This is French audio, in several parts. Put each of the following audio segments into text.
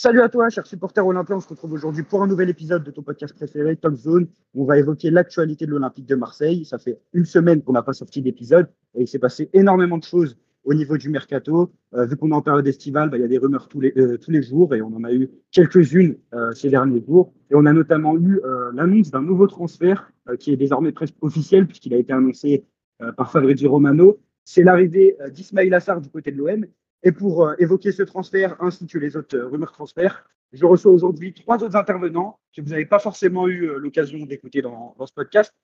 Salut à toi, cher supporter olympien. On se retrouve aujourd'hui pour un nouvel épisode de ton podcast préféré, Top Zone. On va évoquer l'actualité de l'Olympique de Marseille. Ça fait une semaine qu'on n'a pas sorti d'épisode et il s'est passé énormément de choses au niveau du mercato. Euh, vu qu'on est en période estivale, bah, il y a des rumeurs tous les, euh, tous les jours et on en a eu quelques-unes euh, ces derniers jours. Et on a notamment eu l'annonce d'un nouveau transfert qui est désormais presque officiel puisqu'il a été annoncé par Fabrizio Romano. C'est l'arrivée d'Ismail Assar du côté de l'OM et pour euh, évoquer ce transfert ainsi que les autres euh, rumeurs transferts, je reçois aujourd'hui trois autres intervenants que vous n'avez pas forcément eu euh, l'occasion d'écouter dans, dans, ce podcast,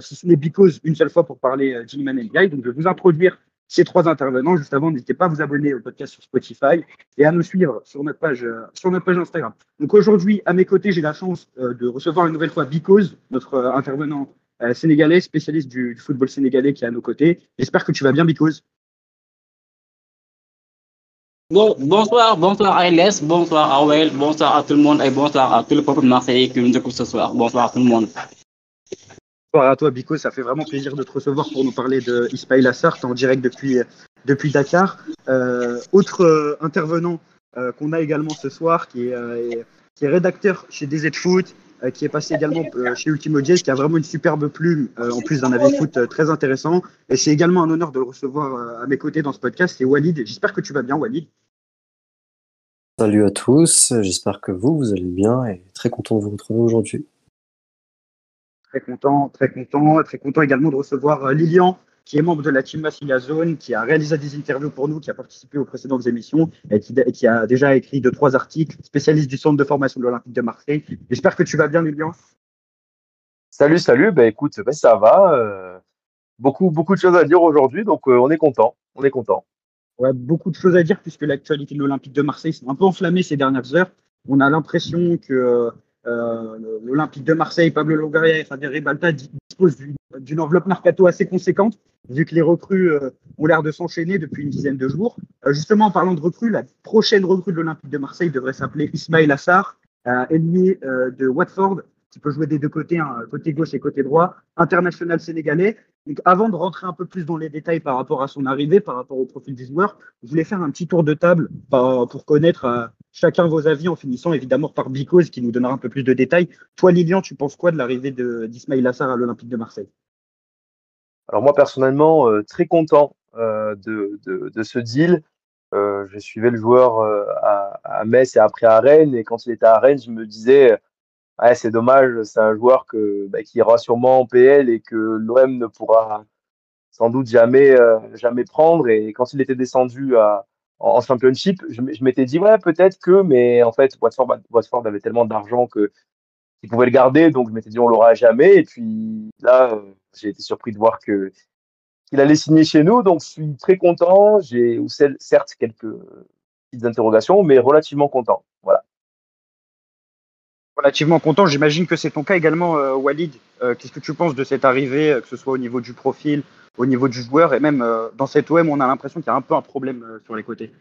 si ce n'est Because une seule fois pour parler d'Ilman Guy. Donc, je vais vous introduire ces trois intervenants. Juste avant, n'hésitez pas à vous abonner au podcast sur Spotify et à nous suivre sur notre page, sur notre page Instagram. Donc aujourd'hui, à mes côtés, j'ai la chance de recevoir une nouvelle fois Because, notre intervenant sénégalais, spécialiste du, du, football sénégalais qui est à nos côtés. J'espère que tu vas bien, Because. Bon, bonsoir, bonsoir Ailes, bonsoir Awel, bonsoir à tout le monde et bonsoir à tout le peuple marseillais qui nous écoute ce soir. Bonsoir à tout le monde. Bonsoir à toi Biko, ça fait vraiment plaisir de te recevoir pour nous parler de Ismail Assart en direct depuis, Dakar. Euh, autre euh, intervenant euh, qu'on a également ce soir qui est, qui est rédacteur chez DZ Foot, euh, qui est passé également euh, chez Ultimo Jazz, qui a vraiment une superbe plume, euh, en plus d'un avis foot très intéressant. Et c'est également un honneur de le recevoir à mes côtés dans ce podcast. C'est Walid. J'espère que tu vas bien, Walid. Salut à tous, j'espère que vous, vous allez bien et très content de vous retrouver aujourd'hui. Très content, très content, très content également de recevoir Lilian, qui est membre de la team Massilia Zone, qui a réalisé des interviews pour nous, qui a participé aux précédentes émissions et qui, a déjà écrit deux, trois articles, spécialiste du centre de formation de l'Olympique de Marseille. J'espère que tu vas bien, Lilian. Salut, salut. Ben, écoute, ben, ça va. Euh, beaucoup, beaucoup de choses à dire aujourd'hui, donc euh, on est content. On est content. Ouais, beaucoup de choses à dire puisque l'actualité de l'Olympique de Marseille s'est un peu enflammée ces dernières heures. On a l'impression que euh, l'Olympique de Marseille, Pablo Longoria et Fabien Ribalta disposent d'une enveloppe mercato assez conséquente vu que les recrues euh, ont l'air de s'enchaîner depuis une dizaine de jours. Euh, justement, en parlant de recrues, la prochaine recrue de l'Olympique de Marseille devrait s'appeler Ismail Assar, euh, ennemi de Watford, qui peut jouer des deux côtés, hein, côté gauche et côté droit, international sénégalais. Donc, avant de rentrer un peu plus dans les détails par rapport à son arrivée, par rapport au profil du joueur, je voulais faire un petit tour de table pour connaître chacun vos avis, en finissant évidemment par Bicose, qui nous donnera un peu plus de détails. Toi, Lilian, tu penses quoi de l'arrivée d'Ismail Assar à l'Olympique de Marseille? Alors moi personnellement, euh, très content euh, de, de, ce deal. Euh, je suivais le joueur à, à, Metz et après à Rennes. Et quand il était à Rennes, je me disais, ah, c'est dommage, c'est un joueur que, bah, qui ira sûrement en PL et que l'OM ne pourra sans doute jamais, jamais prendre. Et quand il était descendu à, en, championship, je, m'étais dit, ouais, peut-être que, mais en fait, Watford, Watford avait tellement d'argent qu'il pouvait le garder, donc je m'étais dit, on l'aura jamais. Et puis là, j'ai été surpris de voir que qu'il allait signer chez nous, donc je suis très content. J'ai certes quelques petites interrogations, mais relativement content. Voilà. Relativement content. J'imagine que c'est ton cas également, euh, Walid. Euh, qu'est-ce que tu penses de cette arrivée, euh, que ce soit au niveau du profil, au niveau du joueur, et même dans cette OM, on a l'impression qu'il y a un peu un problème sur les côtés?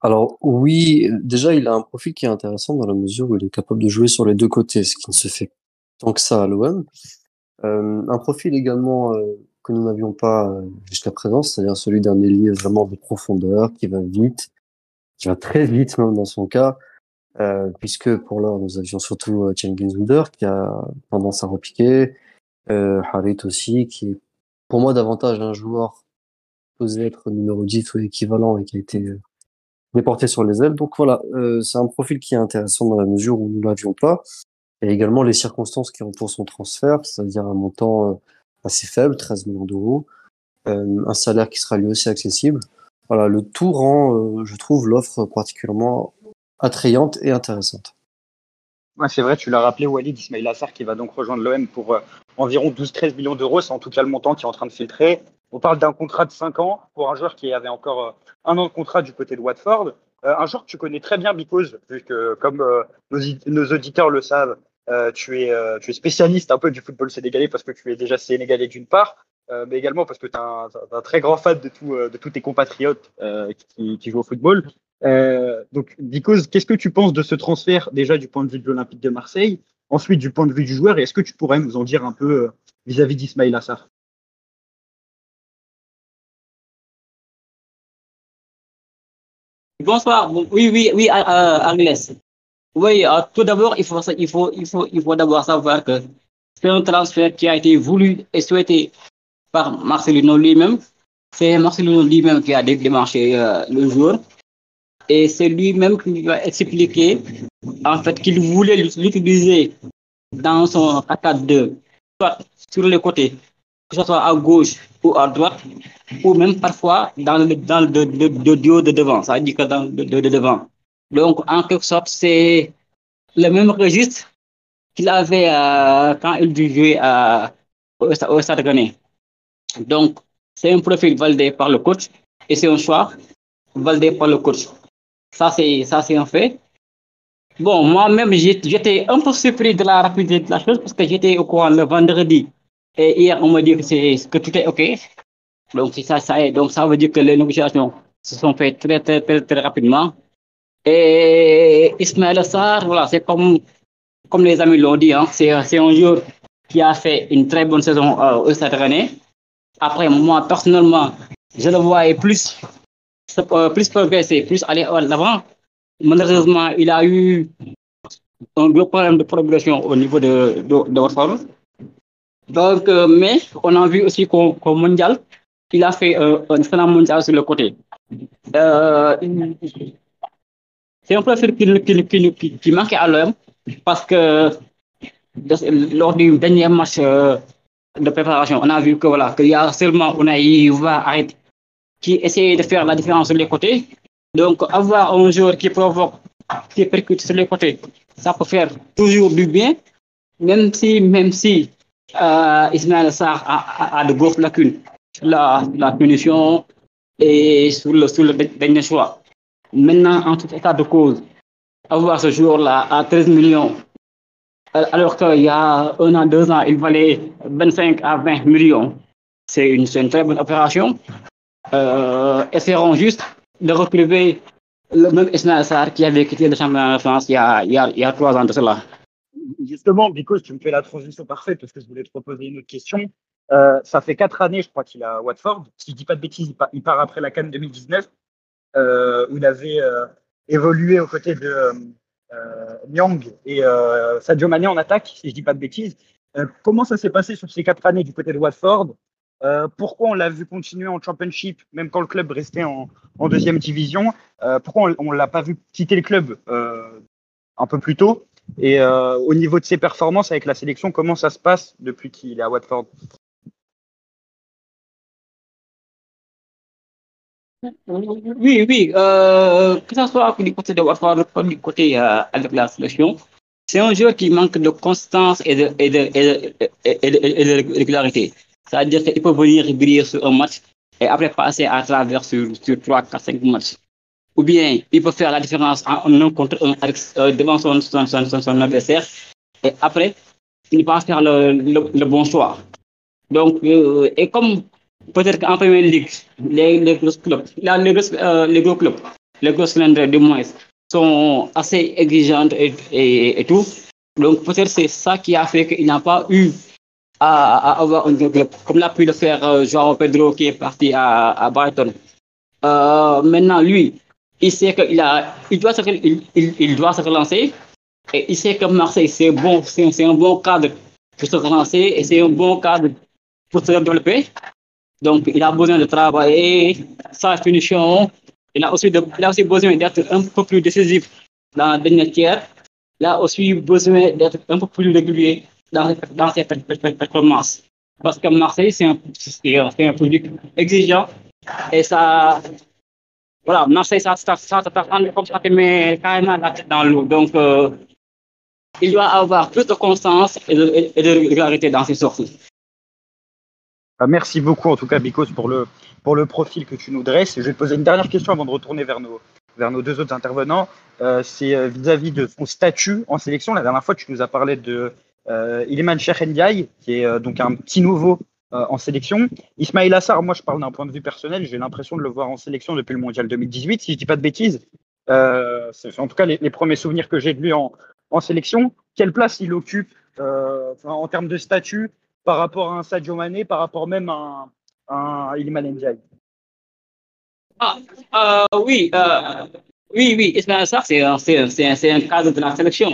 Alors oui, déjà il a un profil qui est intéressant dans la mesure où il est capable de jouer sur les deux côtés, ce qui ne se fait tant que ça à l'OM. Euh, un profil également euh, que nous n'avions pas euh, jusqu'à présent, c'est-à-dire celui d'un ailier vraiment de profondeur, qui va vite, qui va très vite même dans son cas, puisque pour l'heure nous avions surtout Cengiz Under qui a tendance à repiquer, Harit aussi, qui est pour moi davantage un joueur posé être numéro 10 ou équivalent et qui a été déporté sur les ailes. Donc voilà, c'est un profil qui est intéressant dans la mesure où nous l'avions pas et également les circonstances qui entourent son transfert, c'est-à-dire un montant euh, assez faible, 13 millions d'euros, euh, un salaire qui sera lui aussi accessible. Voilà, le tout rend, euh, je trouve, l'offre particulièrement attrayante et intéressante. C'est vrai, tu l'as rappelé, Walid Ismail Assar qui va donc rejoindre l'OM pour environ 12-13 millions d'euros. C'est en tout cas le montant qui est en train de filtrer. On parle d'un contrat de 5 ans pour un joueur qui avait encore un an de contrat du côté de Watford. un joueur que tu connais très bien, Bicose, vu que, comme nos, auditeurs le savent, euh, tu, es, euh, tu es spécialiste un peu du football sénégalais parce que tu es déjà sénégalais d'une part, euh, mais également parce que tu es un, très grand fan de, tout, de tous tes compatriotes qui, jouent au football. donc, Dicos, qu'est-ce que tu penses de ce transfert déjà du point de vue de l'Olympique de Marseille, ensuite du point de vue du joueur, et est-ce que tu pourrais nous en dire un peu vis-à-vis d'Ismail Assar? Bonsoir. Oui, oui, oui, Agnes. Oui, tout d'abord, il faut, il faut, il faut, il faut d'abord savoir que c'est un transfert qui a été voulu et souhaité par Marcelino lui-même. C'est Marcelino lui-même qui a démarché le jour. Et c'est lui-même qui va expliquer en fait qu'il voulait l'utiliser dans son 4-4-2, soit sur les côtés, que ce soit à gauche ou à droite, ou même parfois dans le, dans le, duo de devant, ça veut dire que dans le de, devant. Donc, en quelque sorte, c'est le même registre qu'il avait euh, quand il jouait à, au, Stade Donc, c'est un profil validé par le coach et c'est un choix validé par le coach. Ça, c'est, un fait. Bon, moi-même, j'étais un peu surpris de la rapidité de la chose parce que j'étais au courant le vendredi. Et hier, on m'a dit que, tout est OK. Donc, ça, ça est. Donc, ça veut dire que les négociations se sont faites très, très, très rapidement. Et Ismaël Assar, voilà, c'est comme, comme les amis l'ont dit, hein, c'est, un joueur qui a fait une très bonne saison euh, Stade Rennais. Après, moi, personnellement, je le voyais plus euh, plus progresser, plus aller en avant. Malheureusement, il a eu un gros problème de progression au niveau de, de, de. Donc, euh, mais on a vu aussi qu'au mondial, il a fait un excellent mondial sur le côté. C'est un profil qui, qui, qui, qui, manquait à l'homme parce que lors du dernier match de préparation, on a vu que voilà, qu'il y a seulement Unai va arrêter qui essaie de faire la différence sur les côtés. Donc, avoir un joueur qui provoque, qui percute sur les côtés, ça peut faire toujours du bien, même si, même si euh, Ismaël Sarr a, a, de grosses lacunes la, la punition et sur sur le dernier choix. Maintenant, en tout état de cause, avoir ce joueur-là à 13 millions, alors qu'il y a un an, deux ans, il valait 25 à 20 millions, c'est une, très bonne opération euh, essaieront juste de retrouver le même Ismaël Sarr qui avait quitté le championnat de France il y a, trois ans de cela. Justement, Bicos, tu me fais la transition parfaite parce que je voulais te proposer une autre question. Euh, ça fait quatre années, je crois, qu'il a Watford. Si je dis pas de bêtises, il part, après la Cannes 2019, euh, où il avait euh, évolué aux côtés de euh, Nyang et euh, Sadio Mané en attaque, si je dis pas de bêtises. Euh, comment ça s'est passé sur ces quatre années du côté de Watford? Euh, pourquoi on l'a vu continuer en championship, même quand le club restait en, deuxième division? Euh, Pourquoi on ne l'a pas vu quitter le club euh, un peu plus tôt? Et euh, au niveau de ses performances avec la sélection, comment ça se passe depuis qu'il est à Watford? Oui, oui, euh, que ce soit du côté de Watford ou du côté euh, avec la sélection, c'est un joueur qui manque de constance et de, et de, et de, et de, régularité. C'est-à-dire qu'il peut venir briller sur un match et après passer à travers sur, sur 3, 4, 5 matchs. Ou bien, il peut faire la différence en un contre un euh, devant son, son, son, son, adversaire et après, il va faire le, le, le bon choix. Donc, euh, et comme peut-être qu'en première ligue, les, les gros clubs, là, les, gros, euh, les gros clubs, les gros cylindres du moins, sont assez exigeants et, et, et tout. Donc, peut-être c'est ça qui a fait qu'il n'a pas eu à, à, avoir un club, comme l'a pu le faire euh, Joao Pedro qui est parti à, à Brighton. Euh, maintenant, lui, il sait qu'il a, il doit se, il, il, il, doit se relancer et il sait que Marseille, c'est bon, c'est un bon cadre pour se relancer et c'est un bon cadre pour se développer. Donc, il a besoin de travailler sa finition. Il a aussi, de, il a aussi besoin d'être un peu plus décisif dans la dernière tiers. Il a aussi besoin d'être un peu plus régulier dans, dans ses performances. Parce que Marseille, c'est un, un public exigeant et ça. Voilà, Marseille, ça, ça, ça, comme ça, met carrément la tête dans l'eau. Donc, euh, il doit avoir plus de constance et de, et de régularité dans ses sorties. Merci beaucoup, en tout cas, Bicos, pour le, pour le profil que tu nous dresses. Je vais te poser une dernière question avant de retourner vers nos, vers nos deux autres intervenants. Euh, c'est vis-à-vis de son statut en sélection. La dernière fois, tu nous as parlé de euh, Iliman Ndiaye, qui est euh, donc un petit nouveau euh, en sélection. Ismail Assar, moi je parle d'un point de vue personnel, j'ai l'impression de le voir en sélection depuis le mondial 2018, si je dis pas de bêtises. Euh, c'est en tout cas les, les premiers souvenirs que j'ai de lui en, en, sélection. Quelle place il occupe euh, en termes de statut par rapport à un Sadio Mané, par rapport même à un, un Iliman Ndiaye ah, euh, Oui, Oui, oui, Ismaël Sarr, c'est un, un- cadre de la sélection.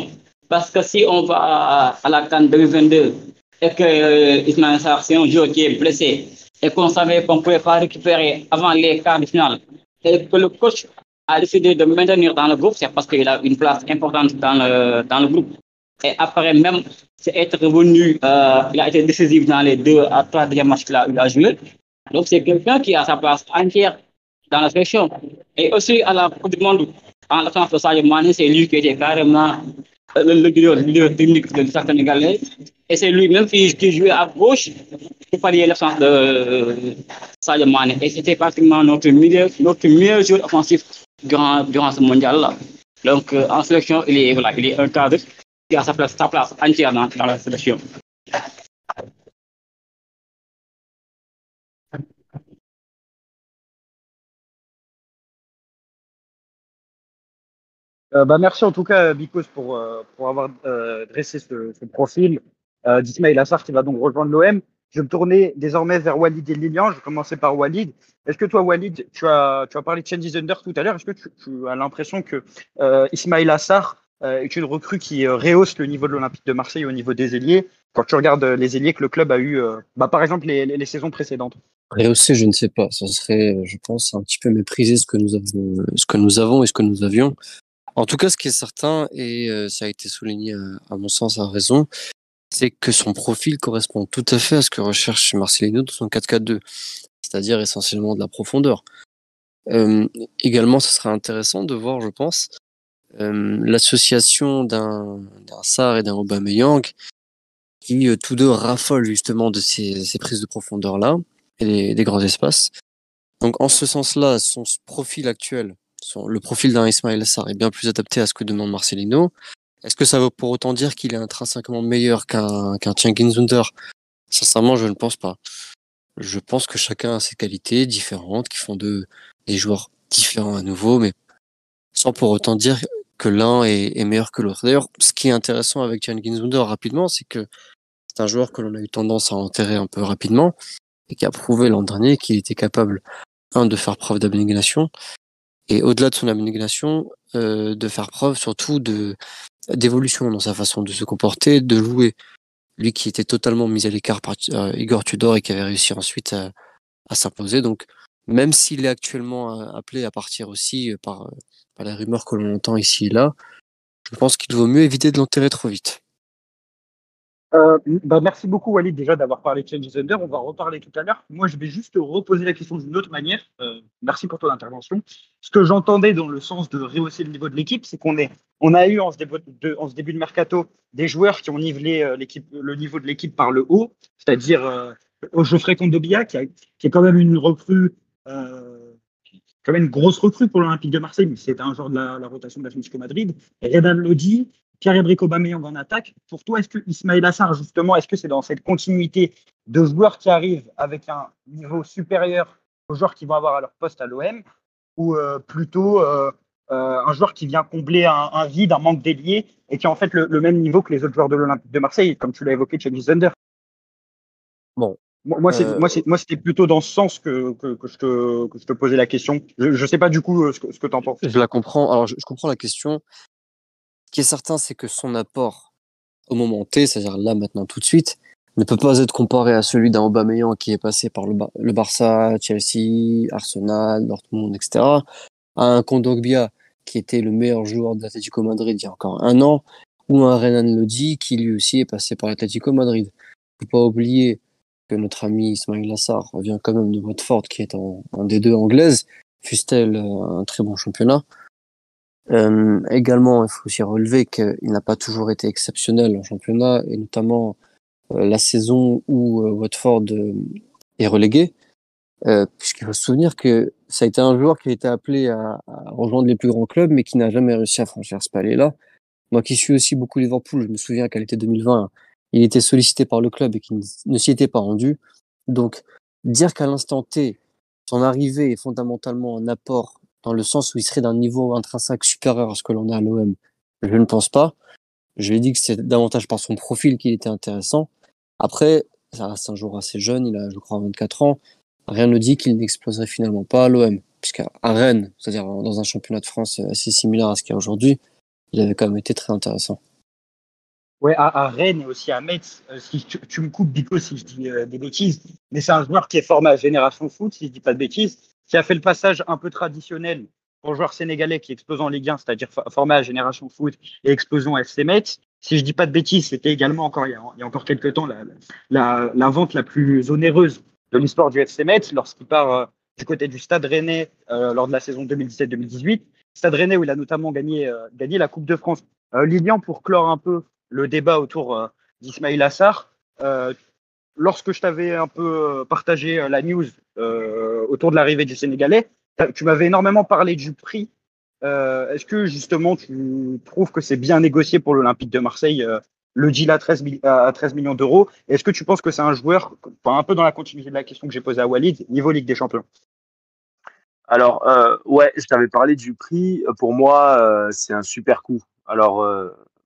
Parce que si on va à, à la CAN 2022 et que euh, Ismaël Sarr, c'est un joueur qui est blessé et qu'on savait qu'on ne pouvait pas récupérer avant les quarts de finale et que le coach a décidé de maintenir dans le groupe, c'est parce qu'il a une place importante dans le, dans le groupe. Et après même, c'est être revenu, euh, il a été décisif dans les deux à trois derniers matchs qu'il a, il a joué. Donc c'est quelqu'un qui a sa place entière dans la sélection. Et aussi à la Coupe du Monde, en l'absence de Sadio c'est lui qui était carrément euh, le, le le technique de l'État sénégalais. Et c'est lui-même qui, jouait à gauche pour pallier l'absence de euh. Et c'était pratiquement notre notre meilleur joueur offensif durant, durant ce mondial-là. Donc euh, en sélection, il est, voilà, il est un cadre qui a sa place, sa place entière dans, dans la sélection. Euh, bah, merci en tout cas, Bikos, pour, euh, pour avoir euh, dressé ce, profil euh, d'Ismail Assar qui va donc rejoindre l'OM. Je vais me tourner désormais vers Walid et Lilian. Je vais commencer par Walid. Est-ce que toi, Walid, tu as, tu as parlé de Under tout à l'heure? Est-ce que tu, tu as l'impression que euh, Ismail Assar euh, est une recrue qui euh, rehausse le niveau de l'Olympique de Marseille au niveau des ailiers quand tu regardes euh, les ailiers que le club a eu, euh, bah, par exemple, les, les, saisons précédentes Rehausser, je ne sais pas. Ça serait, je pense, un petit peu mépriser ce que nous avons, ce que nous avons et ce que nous avions. En tout cas, ce qui est certain, et euh, ça a été souligné à, mon sens à raison, c'est que son profil correspond tout à fait à ce que recherche Marcelino dans son 4-4-2, c'est-à-dire essentiellement de la profondeur. Euh, également, ce serait intéressant de voir, je pense, euh, l'association d'un Sarr et d'un Aubameyang qui euh, tous deux raffolent justement de ces, prises de profondeur là et des, grands espaces. Donc en ce sens-là, son profil actuel, le profil d'un Ismaël Sarr est bien plus adapté à ce que demande Marcelino. Est-ce que ça veut pour autant dire qu'il est intrinsèquement meilleur qu'un qu'un Sincèrement, je ne pense pas. Je pense que chacun a ses qualités différentes, qui font de des joueurs différents à nouveau, mais sans pour autant dire que l'un est, meilleur que l'autre. D'ailleurs, ce qui est intéressant avec Cengiz Under rapidement, c'est que c'est un joueur que l'on a eu tendance à enterrer un peu rapidement et qui a prouvé l'an dernier qu'il était capable, un, de faire preuve d'abnégation et au-delà de son abnégation, euh, de faire preuve surtout de d'évolution dans sa façon de se comporter, de jouer. Lui qui était totalement mis à l'écart par euh, Igor Tudor et qui avait réussi ensuite à, s'imposer. Donc, même s'il est actuellement euh, appelé à partir aussi euh, par, par les rumeurs que l'on entend ici et là, je pense qu'il vaut mieux éviter de l'enterrer trop vite. Euh, bah, merci beaucoup, Walid, déjà d'avoir parlé de Changes Under. On va reparler tout à l'heure. Moi, je vais juste te reposer la question d'une autre manière. Euh, merci pour ton intervention. Ce que j'entendais dans le sens de rehausser le niveau de l'équipe, c'est qu'on on a eu en ce, début de, mercato des joueurs qui ont nivelé euh, le niveau de l'équipe par le haut, c'est-à-dire Geoffrey Kondobia, qui, a- qui est quand même une recrue, quand même une grosse recrue pour l'Olympique de Marseille, mais c'est un joueur de la, la rotation de l'Atlético Madrid. Redan Lodi, Pierre-Emerick Aubameyang en attaque. Pour toi, est-ce que Ismaël Assar, justement, est-ce que c'est dans cette continuité de joueurs qui arrivent avec un niveau supérieur aux joueurs qui vont avoir à leur poste à l'OM, ou euh, plutôt euh, euh, un joueur qui vient combler un, vide, un manque d'ailier, et qui a en fait le, le même niveau que les autres joueurs de l'Olympique de Marseille, comme tu l'as évoqué, Chelsea Thunder Bon. Moi, moi, c'est- Euh, moi, c'est- moi, c'était plutôt dans ce sens que, que, que je, te, que je te posais la question. Je ne sais pas du coup euh, ce que, ce que tu en penses. Je la comprends. Alors, je, je comprends la question. Ce qui est certain, c'est que son apport au moment T, c'est-à-dire là, maintenant, tout de suite, ne peut pas être comparé à celui d'un Aubameyang qui est passé par le, Bar- le Barça, Chelsea, Arsenal, Dortmund, etc. À un Kondogbia qui était le meilleur joueur de l'Atlético Madrid il y a encore un an, ou un Renan Lodi qui lui aussi est passé par l'Atlético Madrid. Faut pas oublier notre ami Ismail Lassar revient quand même de Watford qui est en, en D2 anglaise, fût-elle euh, un très bon championnat. Euh, également, il faut aussi relever qu'il n'a pas toujours été exceptionnel en championnat, et notamment euh, la saison où Watford est relégué, puisqu'il faut se souvenir que ça a été un joueur qui a été appelé à, à rejoindre les plus grands clubs, mais qui n'a jamais réussi à franchir ce palier-là. Moi qui suis aussi beaucoup Liverpool, je me souviens qu'à l'été 2020, il était sollicité par le club et qu'il ne- s'y était pas rendu. Donc, dire qu'à l'instant T, son arrivée est fondamentalement un apport dans le sens où il serait d'un niveau intrinsèque supérieur à ce que l'on a à l'OM, je ne pense pas. Je l'ai dit que c'est davantage par son profil qu'il était intéressant. Après, ça reste un joueur assez jeune, il a, je crois, 24 ans. Rien ne dit qu'il n'exploserait finalement pas à l'OM. puisqu'à Rennes, c'est-à-dire dans un championnat de France assez similaire à ce qu'il y a aujourd'hui, il avait quand même été très intéressant. Ouais, à, Rennes et aussi à Metz, euh, si tu, me coupes Bico si je dis euh, des bêtises, mais c'est un joueur qui est formé à Génération Foot, si je dis pas de bêtises, qui a fait le passage un peu traditionnel pour joueur sénégalais qui explose en Ligue 1, c'est-à-dire formé à Génération Foot et explosion FC Metz. Si je dis pas de bêtises, c'était également encore il y, a, encore quelques temps la, la, la, vente la plus onéreuse de l'histoire du FC Metz lorsqu'il part euh, du côté du Stade Rennais lors de la saison 2017-2018. Stade Rennais où il a notamment gagné, gagné la Coupe de France. Lilian, pour clore un peu le débat autour euh, d'Ismail Assar. Euh, lorsque je t'avais un peu euh, partagé la news autour de l'arrivée du Sénégalais, tu m'avais énormément parlé du prix. Est-ce que justement tu trouves que c'est bien négocié pour l'Olympique de Marseille le deal à 13, à 13 millions d'euros? Est-ce que tu penses que c'est un joueur, un peu dans la continuité de la question que j'ai posée à Walid, niveau Ligue des Champions? Alors, ouais, je t'avais parlé du prix. Pour moi, c'est un super coup. Alors,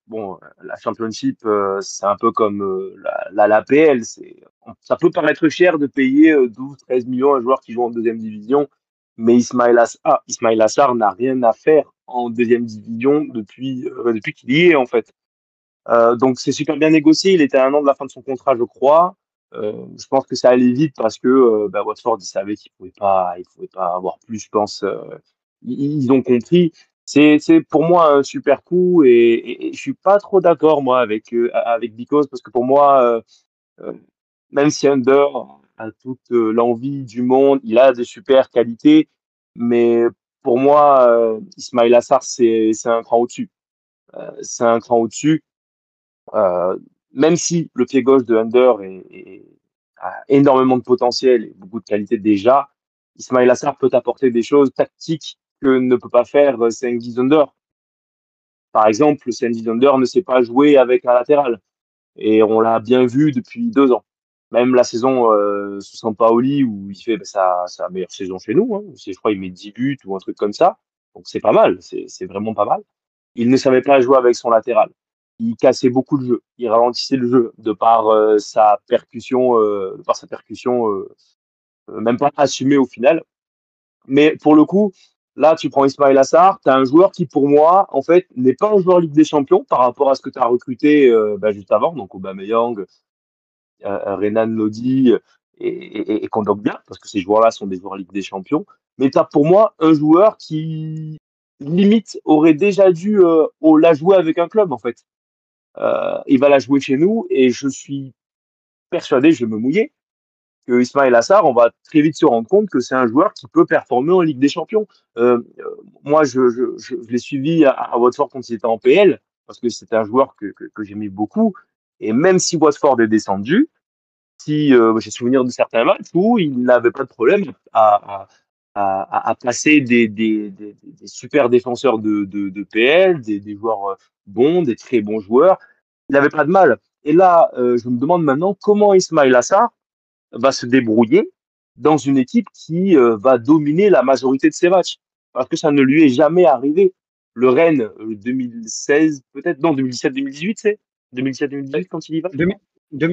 bon, la Championship, euh, c'est un peu comme euh, la, la. C'est, ça peut paraître cher de payer 12, euh, 13 millions à un joueur qui joue en deuxième division, mais Ismail ah, Ismail Assar n'a rien à faire en deuxième division depuis, depuis qu'il y est, en fait. donc, c'est super bien négocié. Il était à un an de la fin de son contrat, je crois. je pense que ça allait vite parce que bah, Watford, ils savaient qu'ils ne pouvaient pas avoir plus, je pense. ils ont compris c'est pour moi un super coup et, et, et je suis pas trop d'accord moi avec euh, avec Because parce que pour moi euh, euh, même si Under a toute l'envie du monde, il a des super qualités, mais pour moi Ismail Assar c'est c'est un cran au-dessus. c'est un cran au-dessus. même si le pied gauche de Under est, a énormément de potentiel et beaucoup de qualité déjà, Ismail Assar peut apporter des choses tactiques que ne peut pas faire Sengi Zunder. Par exemple, Sengi Zunder ne sait pas jouer avec un latéral. Et on l'a bien vu depuis deux ans. Même la saison euh, sous Sampaoli où il fait bah, sa, meilleure saison chez nous. Hein. Je crois il met 10 buts ou un truc comme ça. Donc c'est pas mal, c'est vraiment pas mal. Il ne savait pas jouer avec son latéral. Il cassait beaucoup de jeux. Il ralentissait le jeu de par euh, sa percussion, euh, de par sa percussion, euh, même pas assumée au final. Mais pour le coup, Là, tu prends Ismail Assar, tu as un joueur qui, pour moi, en fait, n'est pas un joueur Ligue des Champions par rapport à ce que tu as recruté euh, bah, juste avant, donc Aubameyang, euh, euh Renan Lodi et, et, et parce que ces joueurs-là sont des joueurs Ligue des Champions. Mais tu as pour moi un joueur qui, limite, aurait déjà dû euh, la jouer avec un club, en fait. Euh, il va la jouer chez nous et je suis persuadé, je vais me mouiller, que Ismail Assar, on va très vite se rendre compte que c'est un joueur qui peut performer en Ligue des Champions. Euh, euh moi, je, l'ai suivi à, Watford quand il était en PL, parce que c'était un joueur que, j'aimais beaucoup. Et même si Watford est descendu, si euh, j'ai souvenir de certains matchs où il n'avait pas de problème à, passer des, super défenseurs de, PL, des, joueurs euh, bons, des très bons joueurs, il n'avait pas de mal. Et là, je me demande maintenant comment Ismail Assar va se débrouiller dans une équipe qui euh, va dominer la majorité de ses matchs. Parce que ça ne lui est jamais arrivé. Le Rennes 2016, euh, peut-être, non, 2017-2018, c'est 2017-2018 quand il y va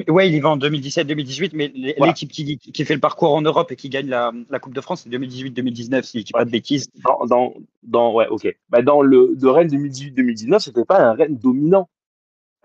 Oui, il y va en 2017-2018, mais l'équipe qui, qui, fait le parcours en Europe et qui gagne la, la Coupe de France, c'est 2018-2019, si je dis pas de bêtises. Dans, dans, dans, ouais, ok. Bah, dans le de Rennes 2018-2019, c'était pas un Rennes dominant.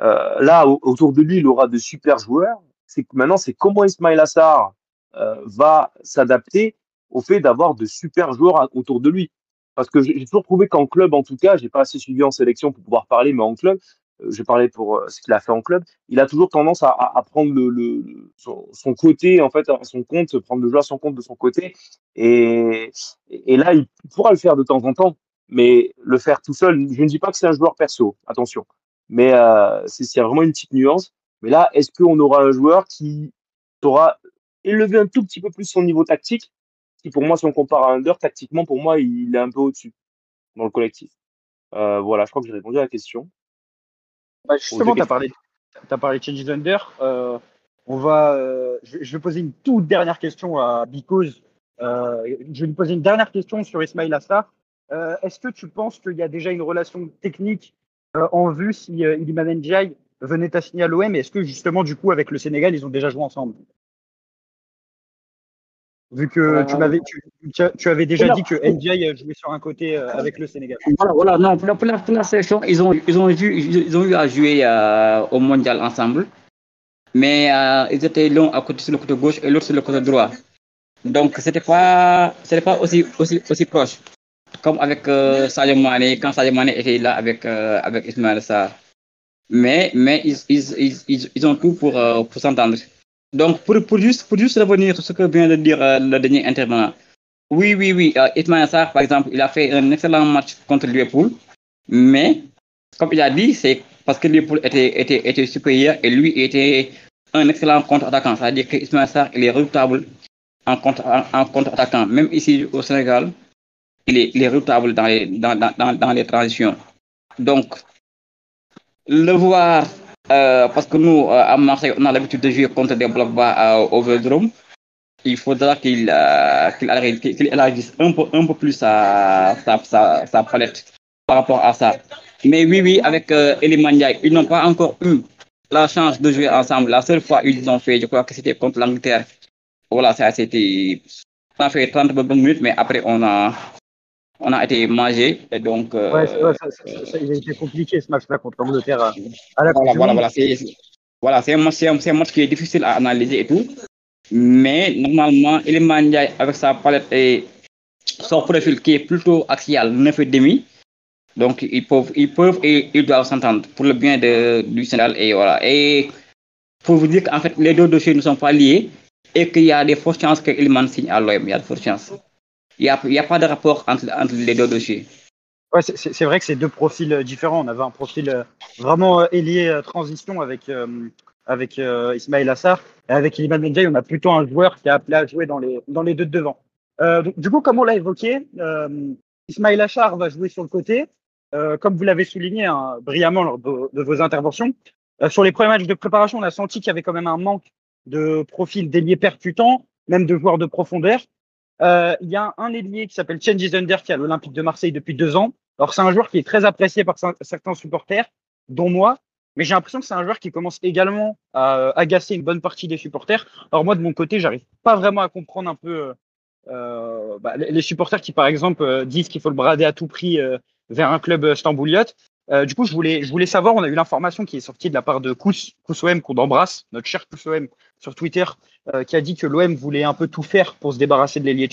Euh, là, autour de lui, il aura de super joueurs, c'est que maintenant, c'est comment Ismail Assar euh, va s'adapter au fait d'avoir de super joueurs autour de lui. Parce que j'ai toujours trouvé qu'en club, en tout cas, j'ai pas assez suivi en sélection pour pouvoir parler, mais en club, euh, je parlais pour euh, ce qu'il a fait en club, il a toujours tendance à, prendre le, son, côté, en fait, à son compte, prendre le jeu à son compte de son côté. Et, et là, il pourra le faire de temps en temps, mais le faire tout seul, je ne dis pas que c'est un joueur perso, attention, mais euh, c'est vraiment une petite nuance. Mais là, est-ce qu'on aura un joueur qui aura élevé un tout petit peu plus son niveau tactique Qui, pour moi, si on compare à Under, tactiquement, pour moi, il est un peu au-dessus dans le collectif? Euh, voilà, je crois que j'ai répondu à la question. Bah, justement, tu as parlé, as parlé de Changes Under. Euh, on va, euh, je, vais poser une toute dernière question à Because. Euh, je vais lui poser une dernière question sur Ismail Assar. Euh, est-ce que tu penses qu'il y a déjà une relation technique euh, en vue si euh, Iliman Ndiaye venait à signer à l'OM. Est-ce que justement, du coup, avec le Sénégal, ils ont déjà joué ensemble? Vu que tu, m'avais, tu, tu, avais déjà dit que NJ jouait sur un côté avec le Sénégal. Voilà, voilà. Non, pour la, pour la, pour la sélection, ils ont, ils, ont eu, ils ont eu à jouer au mondial ensemble. Mais ils étaient l'un à côté sur le côté gauche et l'autre sur le côté droit. Donc, c'était pas, c'était pas aussi, aussi, aussi proche. Comme avec euh, Sadio Mane, quand Sadio Mane était là avec, euh, avec Ismaël Sarr. Mais, mais ils, ils, ils, ils ont tout pour, euh, pour s'entendre. Donc, pour, pour, juste, pour juste revenir sur ce que vient de dire euh, le dernier intervenant. Oui, oui, oui. Euh, Sarr, par exemple, il a fait un excellent match contre Liverpool. Mais, comme il a dit, c'est parce que Liverpool était, était, était supérieur et lui était un excellent contre-attaquant. C'est-à-dire que Ismaël Sarr, il est redoutable en contre-attaquant. Contre Même ici au Sénégal, il est, il dans les, dans, dans, dans les transitions. Donc, le voir, euh, parce que nous, euh, à Marseille, on a l'habitude de jouer contre des blocs bas au Vélodrome, il faudra qu'il euh, qu élargisse un peu, un peu plus sa, sa, sa, sa, palette par rapport à ça. Mais oui, oui, avec euh, Eliman ils n'ont pas encore eu la chance de jouer ensemble. La seule fois ils ont fait, je crois que c'était contre l'Angleterre. Voilà, ça c'était. On a fait 30 minutes, mais après on a, on a été mangé. Et donc. Euh, ouais, ça, ça, ça, il a été compliqué ce match-là contre l'Angleterre. À, à la voilà, voilà, voilà, c'est voilà, un, match, un match qui est difficile à analyser et tout. Mais normalement, Eliman Ndiaye, avec sa palette et son profil qui est plutôt axial, 9,5, donc ils peuvent, ils peuvent et ils doivent s'entendre pour le bien de, du Sénégal. Et voilà. Et pour vous dire qu'en fait, les deux dossiers ne sont pas liés et qu'il y a des fortes chances que signe à l'OM. Il y a de fortes chances. Il n'y a, a pas de rapport entre, les deux dossiers. Ouais, c'est vrai que c'est deux profils différents. On avait un profil vraiment ailier transition avec, euh, avec euh, Ismail Assar. Et avec Iliman Mendiaye, on a plutôt un joueur qui est appelé à jouer dans les, dans les deux de devant. Euh, du coup, comme on l'a évoqué, euh, Ismail Achar va jouer sur le côté. Euh, comme vous l'avez souligné hein, brillamment lors de, vos interventions, euh, sur les premiers matchs de préparation, on a senti qu'il y avait quand même un manque de profil d'ailier percutant, même de joueurs de profondeur. Euh, il y a un ailier qui s'appelle Cengiz Under qui est à l'Olympique de Marseille depuis deux ans. Alors c'est un joueur qui est très apprécié par certains supporters, dont moi, mais j'ai l'impression que c'est un joueur qui commence également à agacer une bonne partie des supporters. Alors moi de mon côté, j'arrive pas vraiment à comprendre un peu euh, bah, les supporters qui par exemple euh, disent qu'il faut le brader à tout prix euh, vers un club stambouliote. Euh, du coup, je voulais, je voulais savoir, on a eu l'information qui est sortie de la part de Kous, Kousoem, qu'on embrasse, notre cher Kousoem, sur Twitter, euh, qui a dit que l'OM voulait un peu tout faire pour se débarrasser de l'ailier.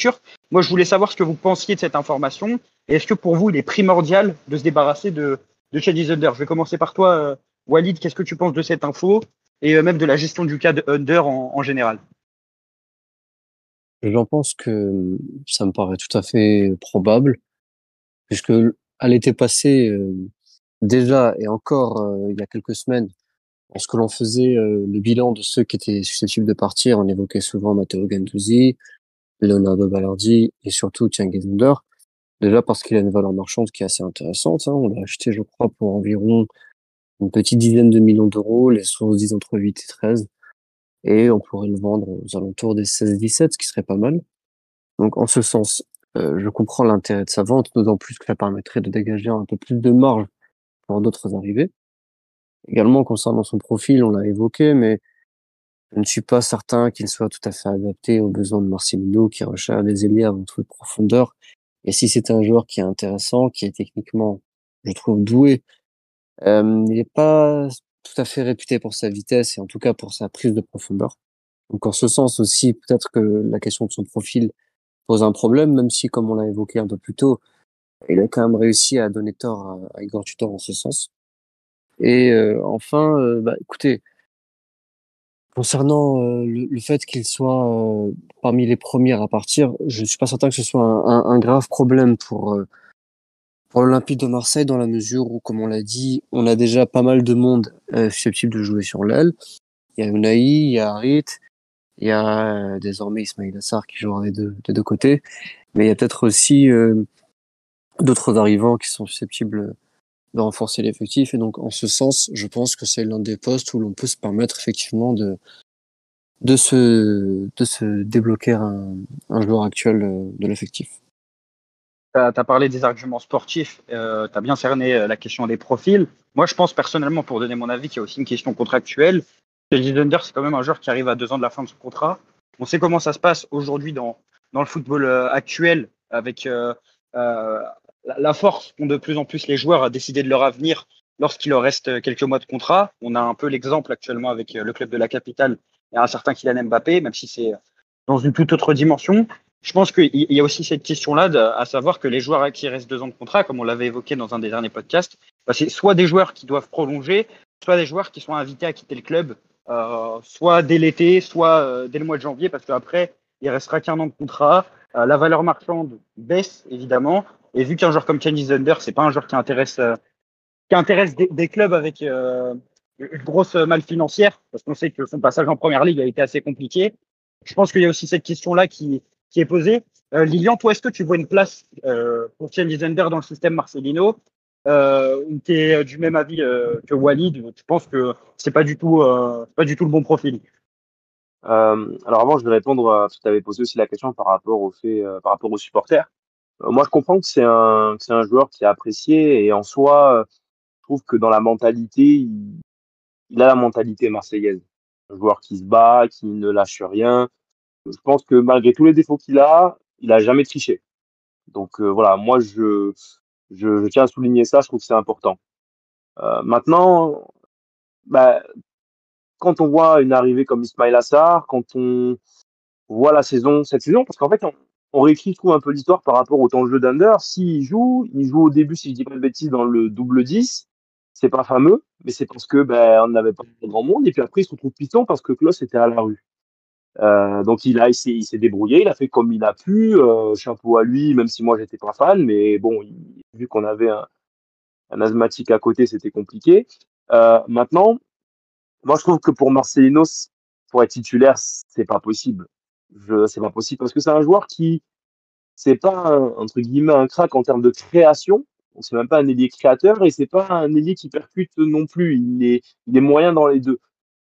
Moi, je voulais savoir ce que vous pensiez de cette information, et est-ce que pour vous, il est primordial de se débarrasser de, de Chadis Under Je vais commencer par toi, euh, Walid, qu'est-ce que tu penses de cette info, et même de la gestion du cas de Under en, général? J'en pense que ça me paraît tout à fait probable, puisque à l'été passé, déjà et encore euh, il y a quelques semaines, lorsque l'on faisait euh, le bilan de ceux qui étaient susceptibles de partir, on évoquait souvent Matteo Ganduzzi, Leonardo Ballardi et surtout Cengiz Under. Déjà parce qu'il a une valeur marchande qui est assez intéressante. Hein. On l'a acheté, je crois, pour environ une petite dizaine de millions d'euros. Les sources disent entre 8 et 13. Et on pourrait le vendre aux alentours des 16-17, ce qui serait pas mal. Donc en ce sens, euh, je comprends l'intérêt de sa vente, d'autant plus que ça permettrait de dégager un peu plus de marge pour d'autres arrivées. Également, concernant son profil, on l'a évoqué, mais je ne suis pas certain qu'il soit tout à fait adapté aux besoins de Marcelino, qui recherche des ailiers avant tout de profondeur. Et si c'est un joueur qui est intéressant, qui est techniquement, je trouve, doué, euh, il n'est pas tout à fait réputé pour sa vitesse et en tout cas pour sa prise de profondeur. Donc en ce sens aussi, peut-être que la question de son profil pose un problème, même si, comme on l'a évoqué un peu plus tôt, il a quand même réussi à donner tort à, Igor Tutor en ce sens. Et euh, enfin, euh, bah, écoutez, concernant euh, le, le, fait qu'il soit parmi les premiers à partir, je suis pas certain que ce soit un, un, un grave problème pour pour l'Olympique de Marseille dans la mesure où, comme on l'a dit, on a déjà pas mal de monde susceptible de jouer sur l'aile. Il y a Unai, il y a Harit, il y a désormais Ismail Assar qui jouera des deux, des deux côtés, mais il y a peut-être aussi euh, d'autres arrivants qui sont susceptibles de renforcer l'effectif. Et donc, en ce sens, je pense que c'est l'un des postes où l'on peut se permettre effectivement de de se de se débloquer un, joueur actuel de l'effectif. Tu as, parlé des arguments sportifs, euh, tu as bien cerné la question des profils. Moi, je pense personnellement, pour donner mon avis, qu'il y a aussi une question contractuelle. Dunder, c'est quand même un joueur qui arrive à deux ans de la fin de son contrat. On sait comment ça se passe aujourd'hui dans, dans le football euh, actuel, avec euh, euh, la force qu'ont de plus en plus les joueurs à décider de leur avenir lorsqu'il leur reste quelques mois de contrat. On a un peu l'exemple actuellement avec le club de la capitale et un certain Kylian Mbappé, même si c'est dans une toute autre dimension. Je pense qu'il y a aussi cette question-là, à savoir que les joueurs qui il reste deux ans de contrat, comme on l'avait évoqué dans un des derniers podcasts, bah, c'est soit des joueurs qui doivent prolonger, soit des joueurs qui sont invités à quitter le club, euh, soit dès l'été, soit euh, dès le mois de janvier, parce qu'après, il restera qu'un an de contrat. Euh, la valeur marchande baisse, évidemment. Et vu qu'un joueur comme Kenny Zunder, c'est pas un joueur qui intéresse, qui intéresse des, clubs avec une grosse malle financière, parce qu'on sait que son passage en première ligue a été assez compliqué. Je pense qu'il y a aussi cette question-là qui, qui est posée. Lilian, toi, est-ce que tu vois une place pour Kenny Zunder dans le système Marcelino euh, tu es du même avis euh, que Walid, tu penses que c'est pas du euh, pas du tout le bon profil? Euh, alors avant, je vais répondre à ce que tu avais posé aussi la question par rapport au fait, euh, par rapport aux supporters. Euh, moi, je comprends que c'est un, c'est un joueur qui est apprécié et en soi, je trouve que dans la mentalité, il, il a la mentalité marseillaise. Un joueur qui se bat, qui ne lâche rien. Je pense que malgré tous les défauts qu'il a, il a jamais triché. Donc voilà, moi je je, je, tiens à souligner ça, je trouve que c'est important. Euh, maintenant, bah, quand on voit une arrivée comme Ismail Assar, quand on voit la saison, cette saison, parce qu'en fait, on réécrit tout un peu l'histoire par rapport au temps de jeu d'Under. S'il joue, il joue au début, si je dis pas de bêtises, dans le double 10. C'est pas fameux, mais c'est parce que ben, n'avait pas grand monde. Et puis après, il se retrouve piston parce que Klaus était à la rue. Euh, donc il a, il s'est débrouillé, il a fait comme il a pu. Euh, chapeau à lui, même si moi j'étais pas fan, mais bon, vu qu'on avait un, un, asthmatique à côté, c'était compliqué. Euh, maintenant, moi je trouve que pour Marcelino, pour être titulaire, c'est pas possible. C'est pas possible parce que c'est un joueur qui, c'est pas un, entre guillemets un crack en termes de création. C'est même pas un ailier créateur et c'est pas un ailier qui percute non plus. Il est, il est moyen dans les deux.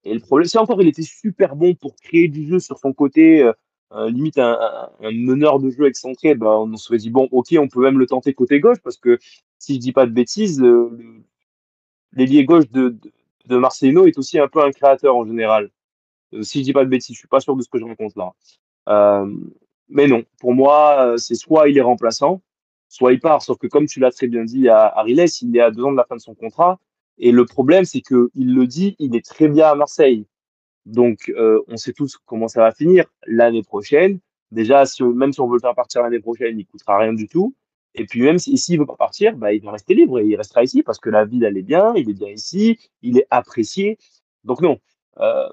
Et le problème, c'est encore, il était super bon pour créer du jeu sur son côté, euh, euh limite un, un, un, meneur de jeu excentré. Bah, on se dit, bon, ok, on peut même le tenter côté gauche, parce que si je dis pas de bêtises, euh, l'ailier gauche de, de, de, Marcelino est aussi un peu un créateur en général. Euh, si je dis pas de bêtises, je suis pas sûr de ce que je raconte là. Euh, mais non, pour moi, c'est soit il est remplaçant, soit il part. Sauf que comme tu l'as très bien dit à Ariles, il est à deux ans de la fin de son contrat. Et le problème, c'est que il le dit, il est très bien à Marseille. Donc, euh, on sait tous comment ça va finir l'année prochaine. Déjà, même si on veut le faire partir l'année prochaine, il coûtera rien du tout. Et puis même s'il si, veut pas partir, bah, il va rester libre et il restera ici parce que la ville, elle est bien, il est bien ici, il est apprécié. Donc non. Euh,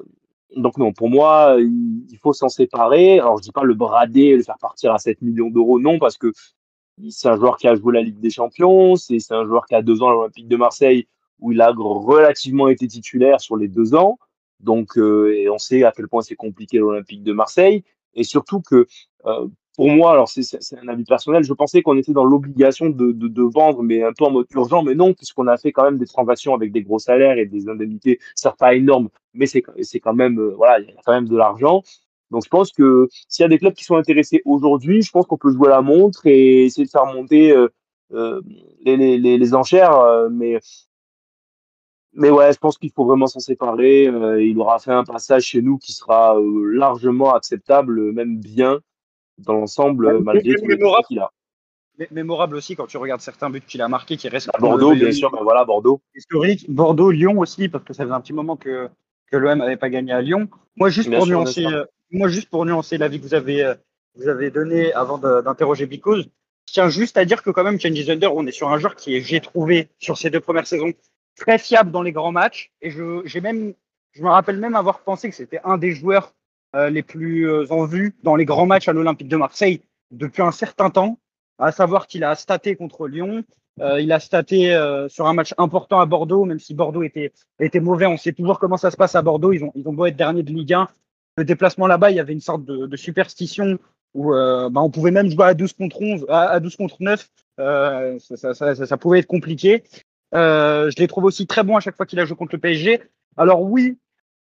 donc non, pour moi, il, faut s'en séparer. Alors je dis pas le brader, le faire partir à 7 millions d'euros, non, parce que c'est un joueur qui a joué la Ligue des Champions, c'est un joueur qui a deux ans à l'Olympique de Marseille, où il a relativement été titulaire sur les deux ans. Donc, euh, et on sait à quel point c'est compliqué l'Olympique de Marseille. Et surtout que, euh, pour moi, alors c'est un avis personnel, je pensais qu'on était dans l'obligation de, vendre, mais un peu en mode urgent, mais non, puisqu'on a fait quand même des transactions avec des gros salaires et des indemnités, certes pas énormes, mais c'est quand même, euh, voilà, il y a quand même de l'argent. Donc je pense que s'il y a des clubs qui sont intéressés aujourd'hui, je pense qu'on peut jouer à la montre et essayer de faire monter euh, euh, les, les, les, enchères. Mais mais ouais, je pense qu'il faut vraiment s'en séparer. Il aura fait un passage chez nous qui sera largement acceptable, même bien dans l'ensemble, ouais, malgré tout le qu'il a. Mémorable aussi quand tu regardes certains buts qu'il a marqués qui restent. À Bordeaux, bien sûr, ben voilà, Bordeaux. Historique. Bordeaux, Lyon aussi, parce que ça faisait un petit moment que, que l'OM n'avait pas gagné à Lyon. Moi, juste bien pour sûr, nuancer, euh, moi, juste pour nuancer l'avis que vous avez, euh, vous avez donné avant d'interroger Bicose, je tiens juste à dire que quand même, Kenji Zunder, on est sur un joueur qui est, j'ai trouvé, sur ces deux premières saisons, très fiable dans les grands matchs. Et je, j'ai même, je me rappelle même avoir pensé que c'était un des joueurs les plus euh, en vue dans les grands matchs à l'Olympique de Marseille depuis un certain temps. À savoir qu'il a staté contre Lyon, euh, il a staté euh, sur un match important à Bordeaux, même si Bordeaux était, était mauvais. On sait toujours comment ça se passe à Bordeaux. Ils ont, ils ont beau être dernier de Ligue 1. Le déplacement là-bas, il y avait une sorte de, superstition où euh, bah, on pouvait même jouer à 12 contre 11, à, à 12 contre 9. Euh, ça, ça, pouvait être compliqué. Euh, je les trouve aussi très bons à chaque fois qu'il a joué contre le PSG. Alors oui,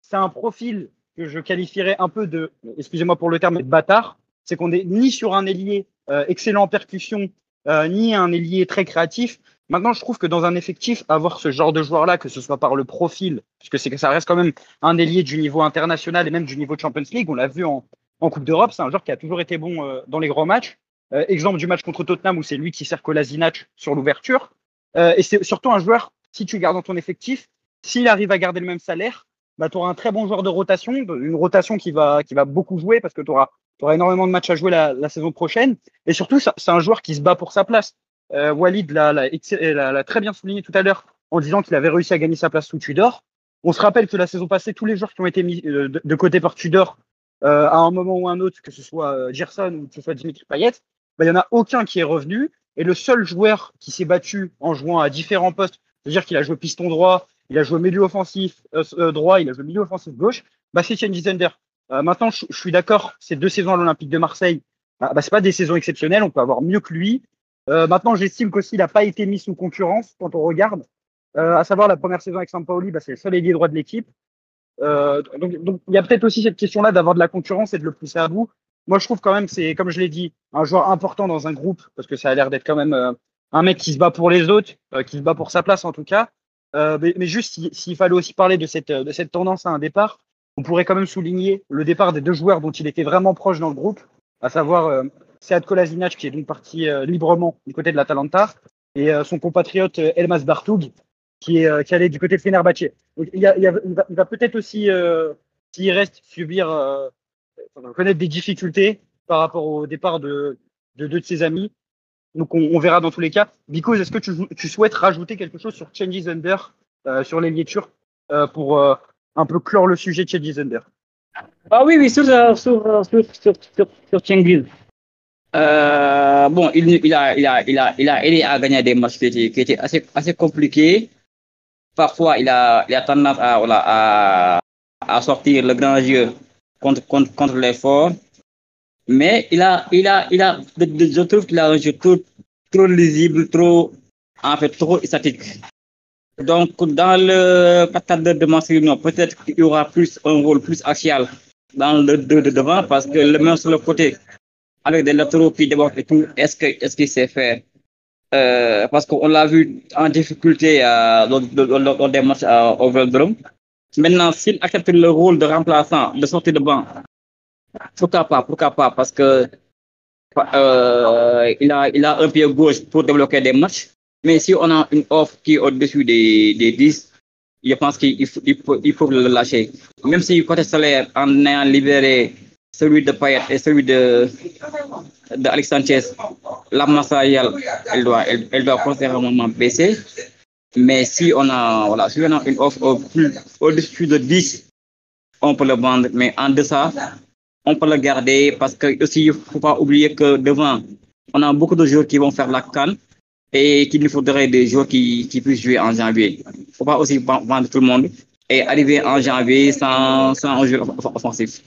c'est un profil que je qualifierais un peu de, excusez-moi pour le terme, de bâtard. C'est qu'on est ni sur un ailier euh, excellent en percussion, euh, ni un ailier très créatif. Maintenant, je trouve que dans un effectif, avoir ce genre de joueur-là, que ce soit par le profil, puisque c'est que ça reste quand même un ailier du niveau international et même du niveau de Champions League, on l'a vu en, en Coupe d'Europe. C'est un joueur qui a toujours été bon euh, dans les grands matchs. Exemple du match contre Tottenham où c'est lui qui sert Kolasinac sur l'ouverture. Et c'est surtout un joueur, si tu gardes dans ton effectif, s'il arrive à garder le même salaire, bah, tu auras un très bon joueur de rotation, une rotation qui va, qui va beaucoup jouer parce que tu auras, auras, énormément de matchs à jouer la, la saison prochaine. Et surtout, c'est un joueur qui se bat pour sa place. Euh, Walid l'a très bien souligné tout à l'heure en disant qu'il avait réussi à gagner sa place sous Tudor. On se rappelle que la saison passée, tous les joueurs qui ont été mis de, de côté par Tudor euh, à un moment ou un autre, que ce soit euh, Gerson ou que ce soit Dimitri Payet, bah, il n'y en a aucun qui est revenu. Et le seul joueur qui s'est battu en jouant à différents postes, c'est-à-dire qu'il a joué piston droit, il a joué milieu offensif euh, droit, il a joué milieu offensif gauche, bah, c'est Chen Zender. maintenant, je, suis d'accord, ces deux saisons à l'Olympique de Marseille, bah, bah, c'est pas des saisons exceptionnelles, on peut avoir mieux que lui. maintenant, j'estime qu'aussi, il n'a pas été mis sous concurrence quand on regarde. à savoir la première saison avec Sampaoli, bah, c'est le seul ailier droit de l'équipe. Euh, donc, il y a peut-être aussi cette question-là d'avoir de la concurrence et de le pousser à bout. Moi, je trouve quand même, c'est comme je l'ai dit, un joueur important dans un groupe parce que ça a l'air d'être quand même euh, un mec qui se bat pour les autres, euh, qui se bat pour sa place en tout cas. Mais, mais, juste, s'il fallait aussi parler de cette, de cette tendance à un départ, on pourrait quand même souligner le départ des deux joueurs dont il était vraiment proche dans le groupe, à savoir euh, Sead Kolasinac qui est donc parti librement du côté de l'Atalanta et son compatriote Elmas Bartoug qui, est, euh, qui allait du côté de Fenerbahçe. Donc, il, y a, il, y il va, peut-être aussi, euh, s'il reste, subir, euh, connaître des difficultés par rapport au départ de, de deux de ses amis. Donc, on, verra dans tous les cas. Because, est-ce que tu, souhaites rajouter quelque chose sur Changes Under, euh, sur turc, euh, pour euh, un peu clore le sujet Changes Under? Ah oui, oui, sur, sur, sur, sur, sur. Euh, bon, il, il, a, il, a, il, a, il a aidé à gagner des matchs qui étaient, assez, assez compliqués parfois il a, il a tendance à, voilà, à, à sortir le grand jeu contre, contre, contre les forts. Mais il a, il a, il a, je trouve qu'il a un jeu trop, trop lisible, trop, en fait, trop statique. Donc, dans le catalogue de Marcelino, peut-être qu'il y aura plus un rôle plus axial dans le de, de devant parce que le même sur le côté, avec des latéraux qui débordent et tout, est-ce que, est-ce qu'il sait faire? Euh, parce qu'on l'a vu en difficulté euh, lors, des matchs euh, au Vélodrome. Maintenant, s'il accepte le rôle de remplaçant, de sortie de banc, pourquoi pas, pourquoi pas, parce que euh, il, a, il a un pied gauche pour débloquer des matchs. Mais si on a une offre qui est au-dessus des, des 10, je pense qu'il faut, il faut, le lâcher. Même si côté salaire, en ayant libéré celui de Payet et celui de, de Alex Sanchez, la masse salariale, elle doit, elle, doit considérablement baisser. Mais si on a, voilà, si on a une offre au au-dessus de 10, on peut le vendre. Mais en deçà, on peut le garder parce que aussi, faut pas oublier que devant, on a beaucoup de joueurs qui vont faire la canne et qu'il nous faudrait des joueurs qui, qui puissent jouer en janvier. Faut pas aussi vendre tout le monde et arriver en janvier sans, sans un jeu offensif.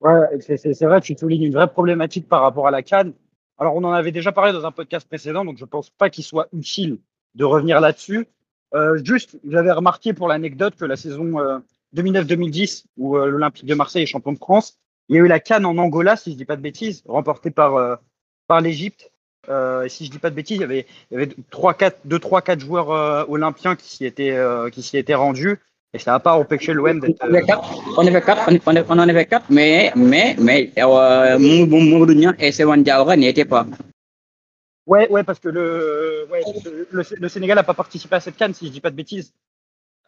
Ouais, c'est vrai, tu soulignes une vraie problématique par rapport à la Cannes. Alors, on en avait déjà parlé dans un podcast précédent, donc je pense pas qu'il soit utile de revenir là-dessus. Euh, juste, j'avais remarqué pour l'anecdote que la saison euh, 2009-2010, où euh, l'Olympique de Marseille est champion de France, il y a eu la Cannes en Angola, si je dis pas de bêtises, remportée par, euh, par l'Égypte. Euh, et si je dis pas de bêtises, il y avait, il y avait 3, 4, 2, 3, 4 joueurs olympiens qui s'y étaient, qui s'y étaient rendus. Et ça n'a pas empêché l'OM d'être. On avait quatre, on, avait quatre, on, en avait quatre, mais, mais, mais Niang et Sewan Diawara n'y étaient pas. Ouais, ouais, parce que le, ouais, le, le Sénégal n'a pas participé à cette canne, si je dis pas de bêtises.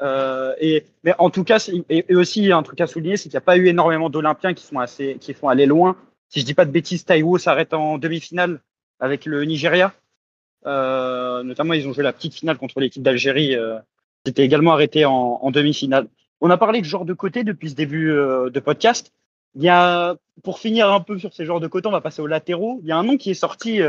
Euh, et, mais en tout cas, et, et, aussi un truc à souligner, c'est qu'il n'y a pas eu énormément d'Olympiens qui sont assez, qui font aller loin. Si je dis pas de bêtises, Taïwo s'arrête en demi-finale avec le Nigeria. Euh, notamment, ils ont joué la petite finale contre l'équipe d'Algérie euh, c'était également arrêté en, demi-finale. On a parlé de genre de côté depuis ce début euh, de podcast. Il y a, pour finir un peu sur ces genres de côté, on va passer aux latéraux. Il y a un nom qui est sorti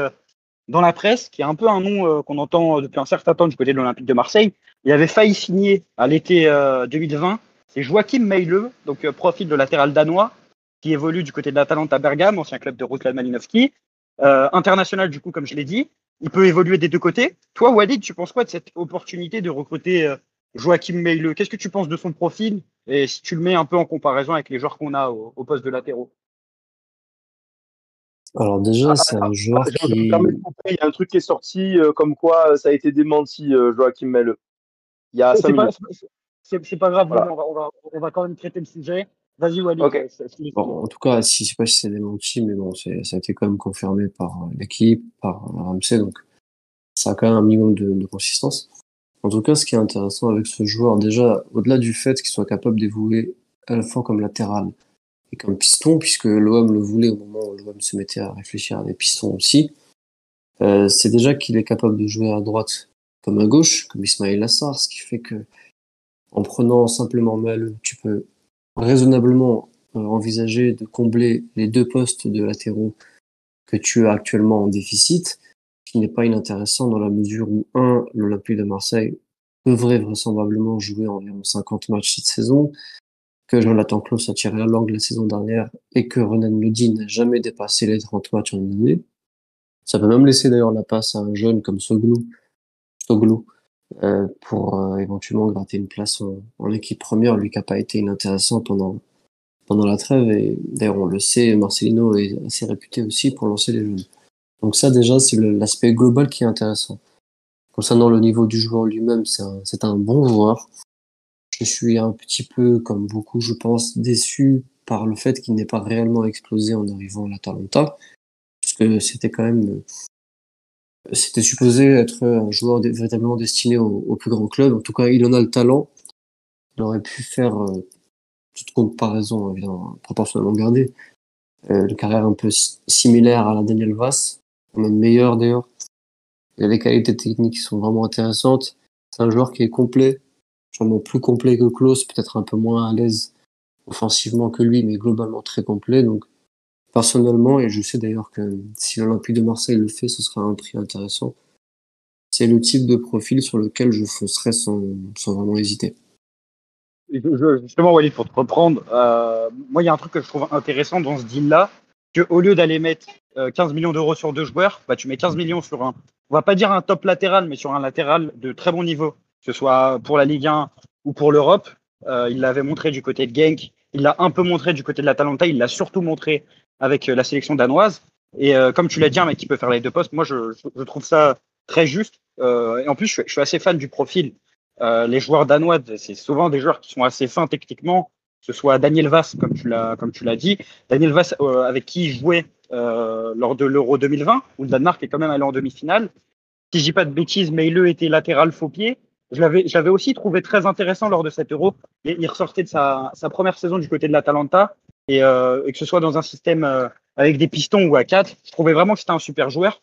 dans la presse, qui est un peu un nom euh, qu'on entend depuis un certain temps du côté de l'Olympique de Marseille. Il avait failli signer à l'été 2020. C'est Joachim Meile, donc profil de latéral danois, qui évolue du côté de l'Atalanta Bergame, ancien club de Ruslan Malinowski. international, du coup, comme je l'ai dit il peut évoluer des deux côtés. Toi, Walid, tu penses quoi de cette opportunité de recruter euh, Joachim Meile Qu'est-ce que tu penses de son profil? Et si tu le mets un peu en comparaison avec les joueurs qu'on a au, au, poste de latéraux? Alors déjà, c'est un joueur ah, qui... Il y a un truc qui est sorti euh, comme quoi ça a été démenti, euh, Joachim Meile. Il y a C'est pas, pas, grave, voilà. on, va, on, va, on va quand même traiter le sujet. Vas-y, euh, Bon, finir. en tout cas, si, je sais pas si c'est démenti, mais bon, c'est, ça a été quand même confirmé par euh, l'équipe, par euh, Ramsey, donc ça a quand même un minimum de, de consistance. En tout cas, ce qui est intéressant avec ce joueur, déjà, au-delà du fait qu'il soit capable d'évoluer à la fois comme latéral et comme piston, puisque l'OM le voulait au moment où l'OM se mettait à réfléchir à des pistons aussi, euh, c'est déjà qu'il est capable de jouer à droite comme à gauche, comme Ismaël Lassar, ce qui fait que en prenant simplement Mal, tu peux raisonnablement euh, envisager de combler les deux postes de latéraux que tu as actuellement en déficit, ce qui n'est pas inintéressant dans la mesure où, un, l'Olympique de Marseille devrait vraisemblablement jouer environ 50 matchs cette saison, que Jonathan Klaus a tiré la langue la saison dernière et que Renan Lodi n'a jamais dépassé les 30 matchs en une année. Ça peut même laisser d'ailleurs la passe à un jeune comme Soglou, Soglou euh, pour euh, éventuellement gratter une place en, en équipe première, lui qui n'a pas été inintéressant pendant, pendant la trêve. Et d'ailleurs, on le sait, Marcelino est assez réputé aussi pour lancer les jeunes. Donc ça, déjà, c'est l'aspect global qui est intéressant. Concernant le niveau du joueur lui-même, c'est un, un bon joueur. Je suis un petit peu, comme beaucoup, je pense, déçu par le fait qu'il n'ait pas réellement explosé en arrivant à l'Atalanta, puisque c'était quand même c'était supposé être un joueur véritablement destiné au, plus grand club. En tout cas, il en a le talent. Il aurait pu faire, euh, toute comparaison évidemment proportionnellement gardée, euh, une carrière un peu si- similaire à la Daniel Vass, même meilleure d'ailleurs. Il a des qualités techniques qui sont vraiment intéressantes. C'est un joueur qui est complet, plus complet que Klaus, peut-être un peu moins à l'aise offensivement que lui, mais globalement très complet. Donc, personnellement, et je sais d'ailleurs que si l'Olympique de Marseille le fait, ce sera un prix intéressant. C'est le type de profil sur lequel je foncerai sans, sans vraiment hésiter. Justement, Walid, pour te reprendre, euh, moi, il y a un truc que je trouve intéressant dans ce deal-là, que au lieu d'aller mettre euh, 15 millions d'euros sur deux joueurs, bah, tu mets 15 millions sur un, on va pas dire un top latéral, mais sur un latéral de très bon niveau, que ce soit pour la Ligue 1 ou pour l'Europe. Euh, il l'avait montré du côté de Genk, il l'a un peu montré du côté de l'Atalanta, il l'a surtout montré avec euh, la sélection danoise. Et euh, comme tu l'as dit, un mec qui peut faire les deux postes, moi, je, je- trouve ça très juste. Euh, et en plus, je, je suis assez fan du profil euh, les joueurs danois, c'est souvent des joueurs qui sont assez fins techniquement, que ce soit Daniel Vass, comme tu l'as, comme tu l'as dit, Daniel Vass euh, avec qui il jouait lors de l'Euro 2020, où le Danemark est quand même allé en demi-finale. Si je dis pas de bêtises, Meile était latéral faux pied. Je l'avais, aussi trouvé très intéressant lors de cet Euro. Et il ressortait de sa, sa première saison du côté de l'Atalanta, et, euh, et que ce soit dans un système euh, avec des pistons ou à 4, je trouvais vraiment que c'était un super joueur.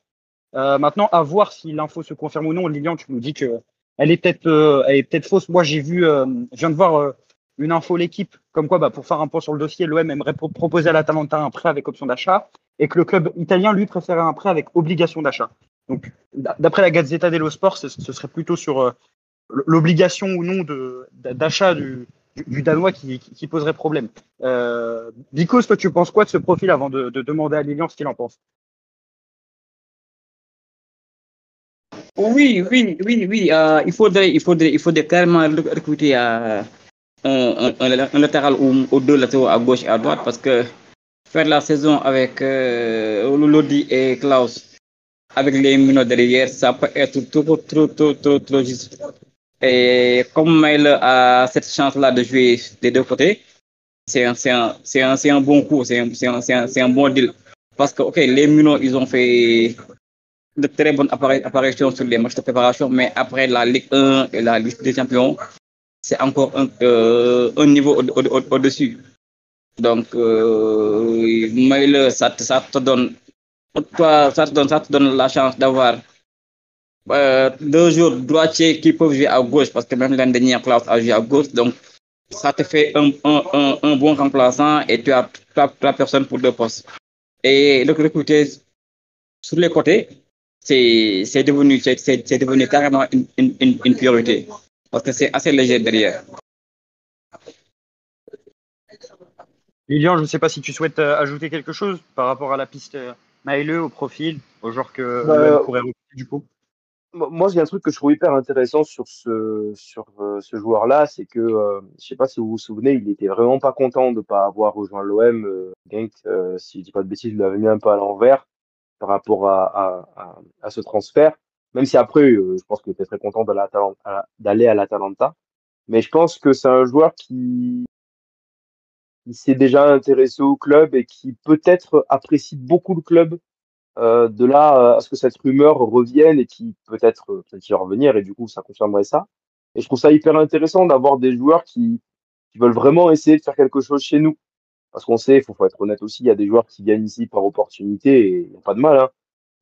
Euh, maintenant, à voir si l'info se confirme ou non. Lilian, tu nous dis que elle est peut-être euh, elle est peut-être fausse. Moi, j'ai vu, euh, je viens de voir euh, une info l'équipe, comme quoi, bah, pour faire un point sur le dossier, l'OM aimerait pro- proposer à l'Atalanta un prêt avec option d'achat, et que le club italien lui préférait un prêt avec obligation d'achat. Donc, d'après la Gazzetta dello Sport, ce, serait plutôt sur l'obligation ou non d'achat du, danois qui, poserait problème. Euh, toi, tu penses quoi de ce profil avant de, de demander à Lilian ce qu'il en pense? Oui, oui, oui, euh, il faudrait, il faudrait, recruter euh, un, un, latéral ou, deux latéraux à gauche et à droite parce que faire la saison avec euh, et Klaus avec les minutes derrière, ça peut être trop, trop, trop, trop, trop. Et comme Mail a cette chance-là de jouer des deux côtés, c'est un, un, un, un bon coup, c'est un, bon deal. Parce que, ok, les Munoz, ils ont fait de très bonnes apparitions sur les matchs de préparation, mais après la Ligue 1 et la Ligue des Champions, c'est encore un, euh, niveau au- au- au- au-dessus. Donc, euh, Mail, ça, ça ça ça te donne la chance d'avoir euh, deux joueurs droitiers qui peuvent jouer à gauche, parce que même l'année dernière, Klaus a joué à gauche, donc ça te fait un, un, un, un bon remplaçant et tu as trois, trois personnes pour deux postes. Et le recruter sur les côtés, c'est c'est devenu, c'est- c'est c'est devenu carrément une, une, une, priorité, parce que c'est assez léger derrière. Lilian, je ne sais pas si tu souhaites euh, ajouter quelque chose par rapport à la piste euh, Maëlle, au profil, au genre que Bah, l'OM pourrait recruter du coup. Moi, il un truc que je trouve hyper intéressant sur ce, sur euh, ce joueur-là, c'est que, euh, je sais pas si vous vous souvenez, il était vraiment pas content de pas avoir rejoint l'OM. Euh, euh, si je dis pas de bêtises, il l'avait mis un peu à l'envers par rapport à, à, à, ce transfert. Même si après, euh, je pense qu'il était très content d'aller à l'Atalanta- à- d'aller à l'Atalanta. Mais je pense que c'est un joueur qui, qui s'est déjà intéressé au club et qui peut-être apprécie beaucoup le club. Euh, de là à ce que cette rumeur revienne et qui peut-être peut-être y revenir et du coup ça confirmerait ça. Et je trouve ça hyper intéressant d'avoir des joueurs qui, qui veulent vraiment essayer de faire quelque chose chez nous. Parce qu'on sait, il faut, faut, être honnête aussi, il y a des joueurs qui viennent ici par opportunité et il a pas de mal. Hein.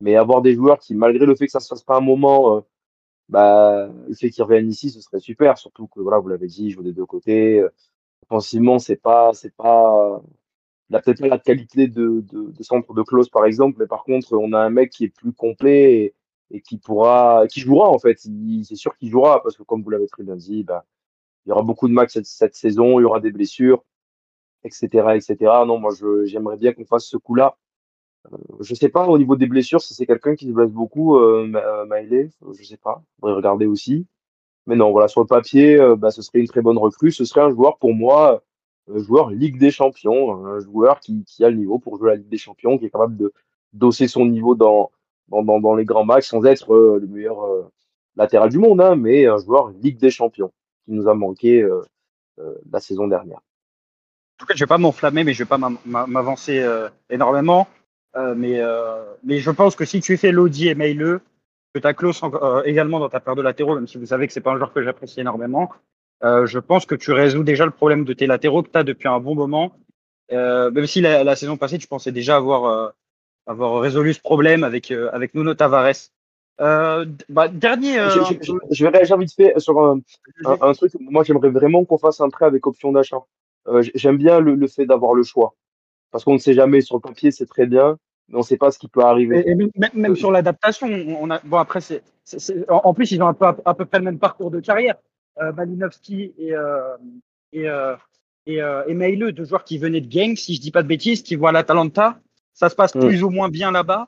Mais avoir des joueurs qui, malgré le fait que ça se fasse pas un moment, euh, bah, le fait qu'ils reviennent ici, ce serait super. Surtout que, voilà, vous l'avez dit, je joue des deux côtés. Euh, offensivement, c'est pas, c'est pas, il a peut-être pas la qualité de, de, de, centre de close, par exemple, mais par contre, on a un mec qui est plus complet et, qui pourra, qui jouera, en fait. C'est sûr qu'il jouera parce que, comme vous l'avez très bien dit, bah, il y aura beaucoup de matchs cette, cette saison, il y aura des blessures etc., etc. Non, moi, j'aimerais bien qu'on fasse ce coup-là. Euh, je sais pas au niveau des blessures si c'est quelqu'un qui se blesse beaucoup, euh, Maëlé, je sais pas. Faudrait regarder aussi. Mais non, voilà, sur le papier, euh, bah, ce serait une très bonne recrue. Ce serait un joueur pour moi, joueur Ligue des Champions, un joueur qui, a le niveau pour jouer la Ligue des Champions, qui est capable de d'osser son niveau dans, dans, dans, les grands matchs sans être le meilleur latéral du monde, hein, mais un joueur Ligue des Champions qui nous a manqué la saison dernière en tout cas, je vais pas m'enflammer, mais je vais pas m'avancer euh, énormément. Euh, mais, euh, mais je pense que si tu fais Lodi et Maileux, que tu as Klaus également dans ta paire de latéraux, même si vous savez que c'est pas un joueur que j'apprécie énormément, je pense que tu résous déjà le problème de tes latéraux que tu as depuis un bon moment. même si la, saison passée, tu pensais déjà avoir, avoir résolu ce problème avec, avec Nuno Tavares. Bah, dernier. Je, vais réagir vite fait sur un, un truc. Moi, j'aimerais vraiment qu'on fasse un prêt avec option d'achat. Euh, j'aime bien le, le fait d'avoir le choix. Parce qu'on ne sait jamais, sur le papier, c'est très bien, mais on ne sait pas ce qui peut arriver. Et, même, même, sur l'adaptation, on a, bon, après, c'est, en plus, ils ont un peu, à, peu près le même parcours de carrière. Euh, Malinowski et, euh, et, euh, et, et Meile, deux joueurs qui venaient de Gang, si je dis pas de bêtises, qui voient l'Atalanta. Ça se passe mm. plus ou moins bien là-bas.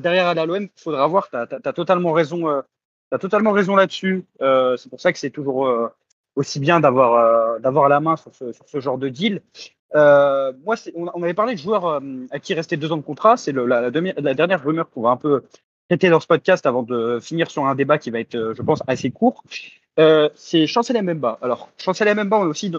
Derrière à l'OM, il faudra voir, tu as, totalement raison, as totalement raison là-dessus. Euh, c'est pour ça que c'est toujours aussi bien d'avoir euh, d'avoir la main sur ce, sur ce genre de deal. Moi, on, on, avait parlé de joueurs à qui restait deux ans de contrat. C'est la, la, la, dernière rumeur qu'on va un peu traiter dans ce podcast avant de finir sur un débat qui va être, je pense, assez court. Euh, c'est Chancel Mbemba. Alors, Chancel Mbemba, on est aussi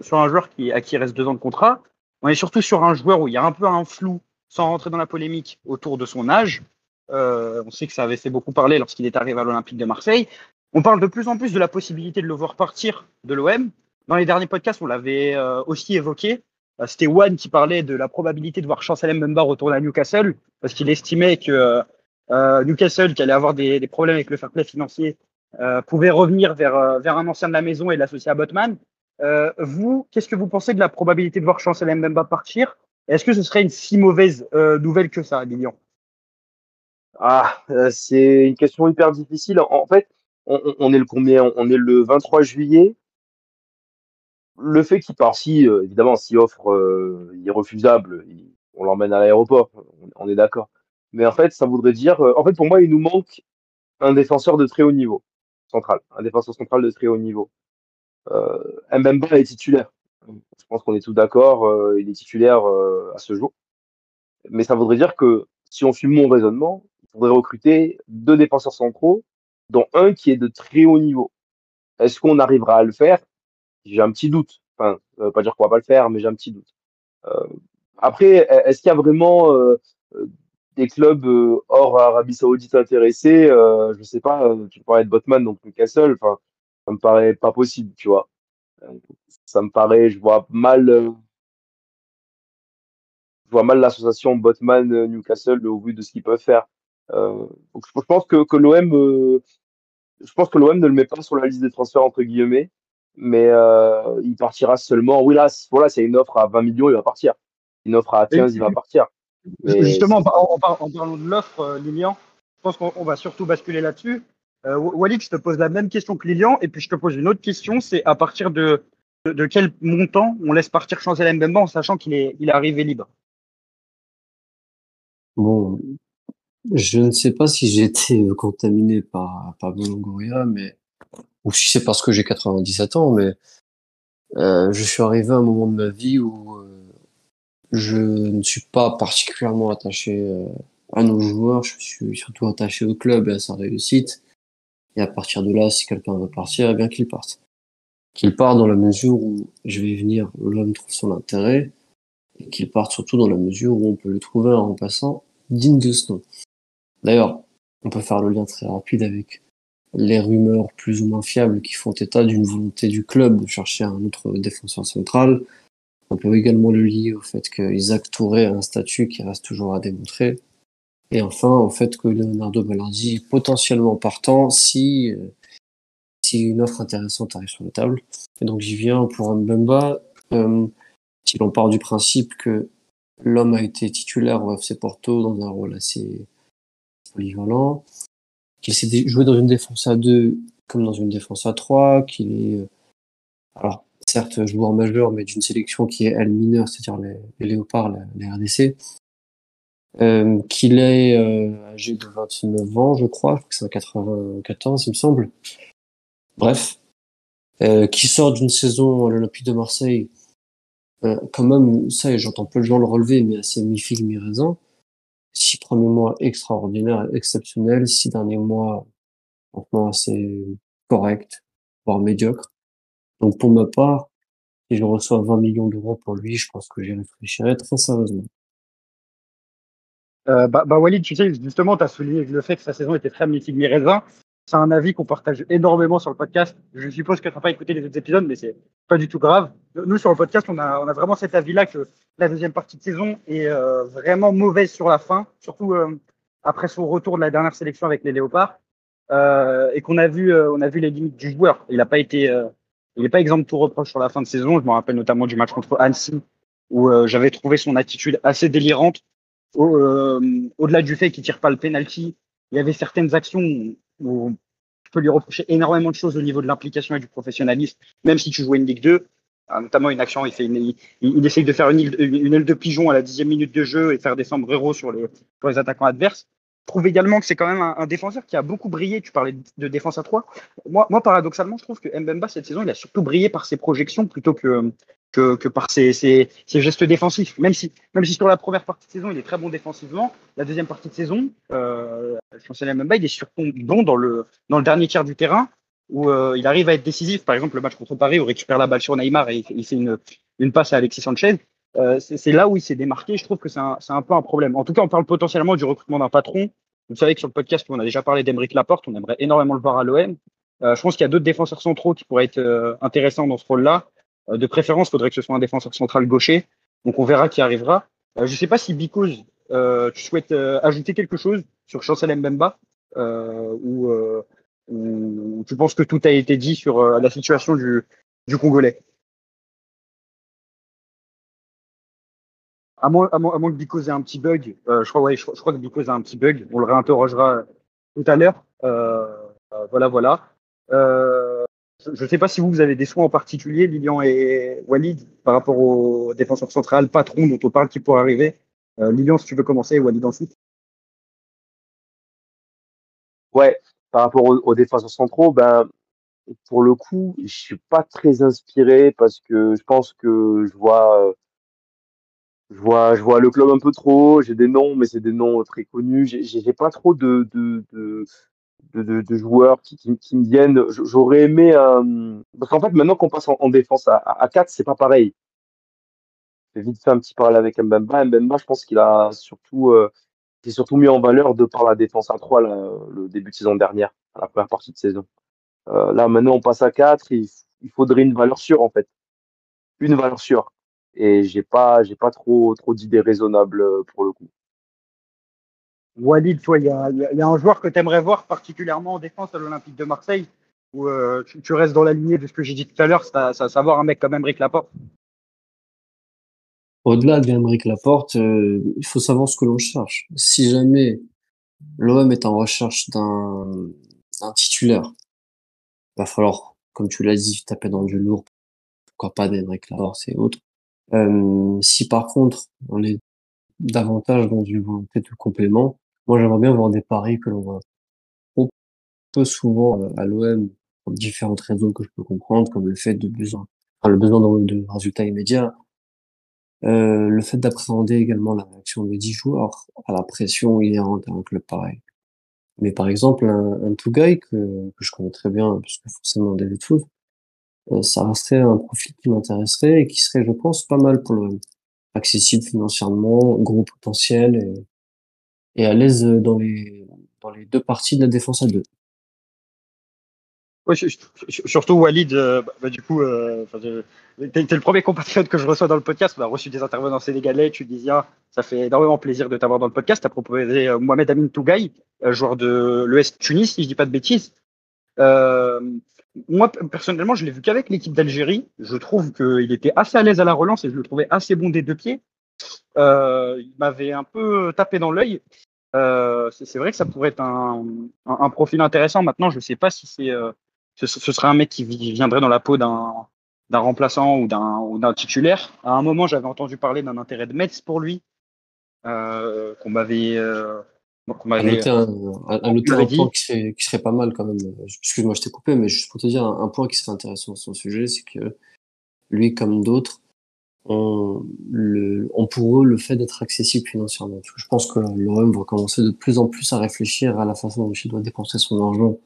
sur un joueur qui, à qui reste deux ans de contrat. On est surtout sur un joueur où il y a un peu un flou, sans rentrer dans la polémique, autour de son âge. Euh, on sait que ça avait fait beaucoup parler lorsqu'il est arrivé à l'Olympique de Marseille. On parle de plus en plus de la possibilité de le voir partir de l'OM. Dans les derniers podcasts, on l'avait euh, aussi évoqué. Euh, c'était Juan qui parlait de la probabilité de voir Chancel Mbemba retourner à Newcastle parce qu'il estimait que euh, Newcastle, qui allait avoir des, des, problèmes avec le fair play financier, pouvait revenir vers, vers un ancien de la maison et l'associer à Botman. vous, qu'est-ce que vous pensez de la probabilité de voir Chancel Mbemba partir? Est-ce que ce serait une si mauvaise nouvelle que ça, Lilian? Ah, c'est une question hyper difficile. En fait, on, est le combien? On est le 23 juillet. Le fait qu'il part, si euh, évidemment, si offre euh, irrefusable, on l'emmène à l'aéroport, on, est d'accord. Mais en fait, ça voudrait dire, euh, en fait, pour moi, il nous manque un défenseur de très haut niveau, central, un défenseur central de très haut niveau. Euh, Mbemba est titulaire. Je pense qu'on est tous d'accord, il est titulaire à ce jour. Mais ça voudrait dire que si on suit mon raisonnement, il faudrait recruter deux défenseurs centraux dont un qui est de très haut niveau. Est-ce qu'on arrivera à le faire? J'ai un petit doute. Enfin, ça veut pas dire qu'on va pas le faire, mais j'ai un petit doute. Euh, après, est-ce qu'il y a vraiment euh, euh des clubs euh, hors Arabie Saoudite intéressés euh, Je sais pas. Euh, tu parlais de Botman, donc Newcastle. Enfin, ça me paraît pas possible, tu vois. Ça me paraît, je vois mal. je vois mal l'association Botman Newcastle au vu de ce qu'ils peuvent faire. Euh, donc je pense que, que l'OM je pense que l'OM ne le met pas sur la liste des transferts entre guillemets, mais euh, il partira seulement. Oui, là, voilà, c'est une offre à 20 millions, il va partir. Une offre à 15, il va partir. Justement, en, parlant de l'offre, euh, Lilian, je pense qu'on va surtout basculer là-dessus. Euh, Walid, je te pose la même question que Lilian, et puis je te pose une autre question, c'est à partir de, de, quel montant on laisse partir Chancel Mbemba en sachant qu'il est, il est arrivé libre? Bon, je ne sais pas si j'ai été contaminé par Pablo Longoria, mais ou si c'est parce que j'ai 97 ans, mais euh, je suis arrivé à un moment de ma vie où euh, je ne suis pas particulièrement attaché euh, à nos joueurs, je suis surtout attaché au club et à sa réussite. Et à partir de là, si quelqu'un veut partir, eh bien qu'il parte. qu'il part dans la mesure où, je vais venir, l'homme trouve son intérêt, et qu'il parte surtout dans la mesure où on peut le trouver un remplaçant digne de ce nom. D'ailleurs, on peut faire le lien très rapide avec les rumeurs plus ou moins fiables qui font état d'une volonté du club de chercher un autre défenseur central. On peut également le lier au fait qu'Isaac Touré a un statut qui reste toujours à démontrer. Et enfin, au fait que Leonardo Ballardi est potentiellement partant si, euh, si une offre intéressante arrive sur la table. Et donc j'y viens pour Mbemba. Euh, si l'on part du principe que l'homme a été titulaire au FC Porto dans un rôle assez polyvalent, qu'il s'est joué dans une défense à 2 comme dans une défense à 3, qu'il est, euh, alors, certes, joueur majeur, mais d'une sélection qui est elle mineure, c'est-à-dire les, Léopards, les, RDC, euh, qu'il est euh, âgé de 29 ans, je crois, c'est en 94, il me semble. Bref, euh, qui sort d'une saison à l'Olympique de Marseille, euh, quand même, ça, j'entends peu de gens le relever, mais assez mi-figue, mi-raisin. Six premiers mois extraordinaires, exceptionnels, six derniers mois franchement assez corrects, voire médiocres. Donc pour ma part, si je reçois 20 millions d'euros pour lui, je pense que j'y réfléchirai très sérieusement. Euh, bah, bah, Walid, tu sais, justement, tu as souligné le fait que sa saison était très mythique mi-raisin. C'est un avis qu'on partage énormément sur le podcast. Je suppose que tu n'as pas écouté les autres épisodes, mais c'est pas du tout grave. Nous, sur le podcast, on a, vraiment cet avis-là que la deuxième partie de saison est euh, vraiment mauvaise sur la fin, surtout euh, après son retour de la dernière sélection avec les Léopards, euh, et qu'on a a vu les limites du joueur. Il n'a pas été, il n'est pas exempt de tout reproche sur la fin de saison. Je me rappelle notamment du match contre Annecy où j'avais trouvé son attitude assez délirante. Au, au-delà du fait qu'il tire pas le penalty, il y avait certaines actions où je peux lui reprocher énormément de choses au niveau de l'implication et du professionnalisme, même si tu jouais une Ligue 2. Ah, notamment une action, il, il, essaye de faire une, aile de pigeon à la dixième minute de jeu et faire descendre Héros sur les attaquants adverses. Je trouve également que c'est quand même un, défenseur qui a beaucoup brillé. Tu parlais de défense à 3. Moi, paradoxalement, je trouve que Mbemba, cette saison, il a surtout brillé par ses projections plutôt que, que, que par ses, ses, gestes défensifs. Même si, même si sur la première partie de saison, il est très bon défensivement, la deuxième partie de saison, euh, Mbemba, il est surtout bon dans le, dans le dernier tiers du terrain où euh, il arrive à être décisif. Par exemple, le match contre Paris, où il récupère la balle sur Neymar et il fait une, une passe à Alexis Sanchez. Euh, c'est là où il s'est démarqué. Je trouve que c'est un, un, peu un problème. En tout cas, on parle potentiellement du recrutement d'un patron. Vous savez que sur le podcast, on a déjà parlé d'Emeric Laporte. On aimerait énormément le voir à l'OM. Euh, je pense qu'il y a d'autres défenseurs centraux qui pourraient être euh, intéressants dans ce rôle-là. Euh, de préférence, il faudrait que ce soit un défenseur central gaucher. Donc, on verra qui arrivera. je ne sais pas si Bikouz, tu souhaites ajouter quelque chose sur Chancel Mbemba ou, ou tu penses que tout a été dit sur la situation du, du Congolais? À moins, à, moins, à moins, que Bikoz ait un petit bug, euh, je, crois, ouais, je, crois que Bikoz a un petit bug, on le réinterrogera tout à l'heure. Euh, euh, voilà, voilà. Euh, je ne sais pas si vous, vous avez des soins en particulier, Lilian et Walid, par rapport au défenseur central, patron dont on parle qui pourrait arriver. Euh, Lilian, si tu veux commencer, Walid ensuite. Ouais, par rapport aux, aux défenseurs centraux, ben, pour le coup, je suis pas très inspiré parce que je pense que je vois je vois, je vois le club un peu trop. J'ai des noms, mais c'est des noms très connus. J'ai pas trop de, de, de, de, joueurs qui, qui, me viennent. J'aurais aimé un. Parce qu'en fait, maintenant qu'on passe en, en, défense à, à 4, c'est pas pareil. J'ai vite fait un petit parallèle avec Mbemba. Mbemba, je pense qu'il a surtout, euh, surtout mis en valeur de par la défense à 3 là, le début de saison dernière, la première partie de saison. Euh, là, maintenant, on passe à 4. Il, il faudrait une valeur sûre, en fait. Une valeur sûre et j'ai pas j'ai pas trop trop d'idées raisonnables euh, pour le coup. Walid, toi, il y a, y a, un joueur que tu aimerais voir particulièrement en défense à l'Olympique de Marseille, où euh, tu, tu, restes dans la lignée de ce que j'ai dit tout à l'heure, c'est à, savoir un mec comme Emeric Laporte? Au-delà d'Emeric Laporte, euh, il faut savoir ce que l'on cherche. Si jamais l'OM est en recherche d'un titulaire, il va falloir, comme tu l'as dit, taper dans du lourd. Pourquoi pas d'Emeric Laporte et autres. Euh, si par contre on est davantage dans une volonté de complément, moi j'aimerais bien voir des paris que l'on voit peu souvent euh, à l'OM pour différentes raisons que je peux comprendre, comme le fait de besoin, enfin, le besoin de, résultats immédiats, euh, le fait d'appréhender également la réaction des 10 joueurs à la pression inhérente à un club pareil. Mais par exemple, un, un Tougaï que, que je connais très bien, puisque forcément David Foot, euh, ça resterait un profil qui m'intéresserait et qui serait, je pense, pas mal pour le accessible financièrement, gros potentiel et, et à l'aise dans les dans les deux parties de la défense à deux. Ouais, surtout Walid, euh, bah, du coup, euh, t'es le premier compatriote que je reçois dans le podcast. On a reçu des intervenants sénégalais, tu disais, ça fait énormément plaisir de t'avoir dans le podcast. Tu as proposé euh, Mohamed Amin Tougaï, euh, joueur de l'ES Tunis, si je dis pas de bêtises. Euh, moi, personnellement, je l'ai vu qu'avec l'équipe d'Algérie. Je trouve qu'il était assez à l'aise à la relance et je le trouvais assez bon des deux pieds. il m'avait un peu tapé dans l'œil. c'est vrai que ça pourrait être un, profil intéressant. Maintenant, je ne sais pas si c'est ce, serait un mec qui viendrait dans la peau d'un remplaçant ou d'un ou d'un titulaire. À un moment, j'avais entendu parler d'un intérêt de Metz pour lui, euh, qu'on m'avait qu'on m'avait noter un, un point qui serait, qui serait pas mal quand même. Excuse-moi, je t'ai coupé, mais juste pour te dire un, point qui serait intéressant sur son sujet, c'est que lui, comme d'autres, ont, le, ont pour eux le fait d'être accessible financièrement. Parce que je pense que l'OM va commencer de plus en plus à réfléchir à la façon dont il doit dépenser son argent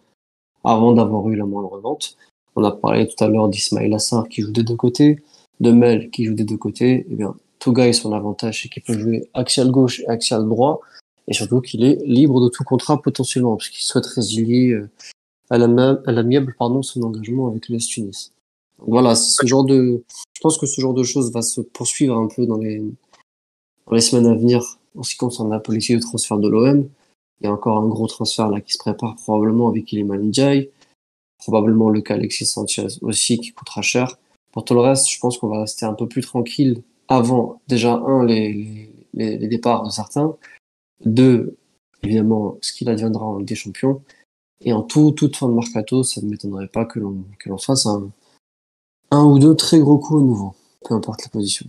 avant d'avoir eu la moindre vente. On a parlé tout à l'heure d'Ismail Assar qui joue des deux côtés, de Mel qui joue des deux côtés. Eh bien, Touga son avantage, c'est qu'il peut jouer axial gauche et axial droit, et surtout qu'il est libre de tout contrat potentiellement, puisqu'il souhaite résilier euh, à l'amiable pardon son engagement avec l'Est Tunis. voilà, ce genre de, je pense que ce genre de choses va se poursuivre un peu dans les dans les semaines à venir en ce qui concerne la politique de transfert de l'OM. Il y a encore un gros transfert là qui se prépare probablement avec Iliman Ndiaye. Probablement le cas Alexis Sanchez aussi qui coûtera cher. Pour tout le reste, je pense qu'on va rester un peu plus tranquille avant déjà un les, les, les départs de certains, deux évidemment ce qu'il adviendra en Ligue des Champions et en tout, toute fin de mercato, ça ne m'étonnerait pas que l'on que l'on fasse un un ou deux très gros coups à nouveau, peu importe la position.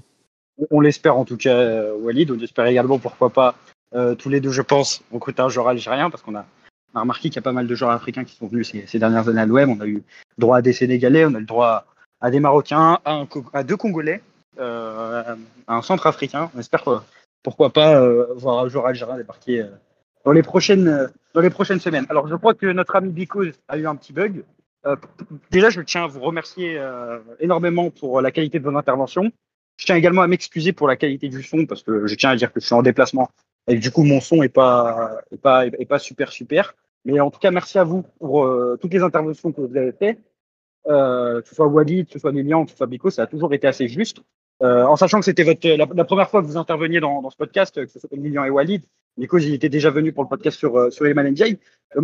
On l'espère en tout cas, Walid. On espère également pourquoi pas euh, tous les deux, je pense, on recruté un joueur algérien parce qu'on a, remarqué qu'il y a pas mal de joueurs africains qui sont venus ces, ces dernières années à l'OM. On a eu droit à des Sénégalais, on a le droit à des Marocains, à, deux Congolais, euh, à un centre africain. On espère que, pourquoi pas euh, voir un joueur algérien débarquer euh, dans, les prochaines, euh, dans les prochaines semaines. Alors, je crois que notre ami Bikoz a eu un petit bug. déjà, je tiens à vous remercier énormément pour la qualité de vos interventions. Je tiens également à m'excuser pour la qualité du son parce que je tiens à dire que je suis en déplacement et du coup, mon son est pas, est pas, est pas super, super. Mais en tout cas, merci à vous pour toutes les interventions que vous avez faites. Que ce soit Walid, que ce soit Lilian, que ce soit Bico, ça a toujours été assez juste. Euh, en sachant que c'était votre, la, première fois que vous interveniez dans, dans ce podcast, que ce soit Lilian et Walid. Nico, il était déjà venu pour le podcast sur, euh, sur. Euh,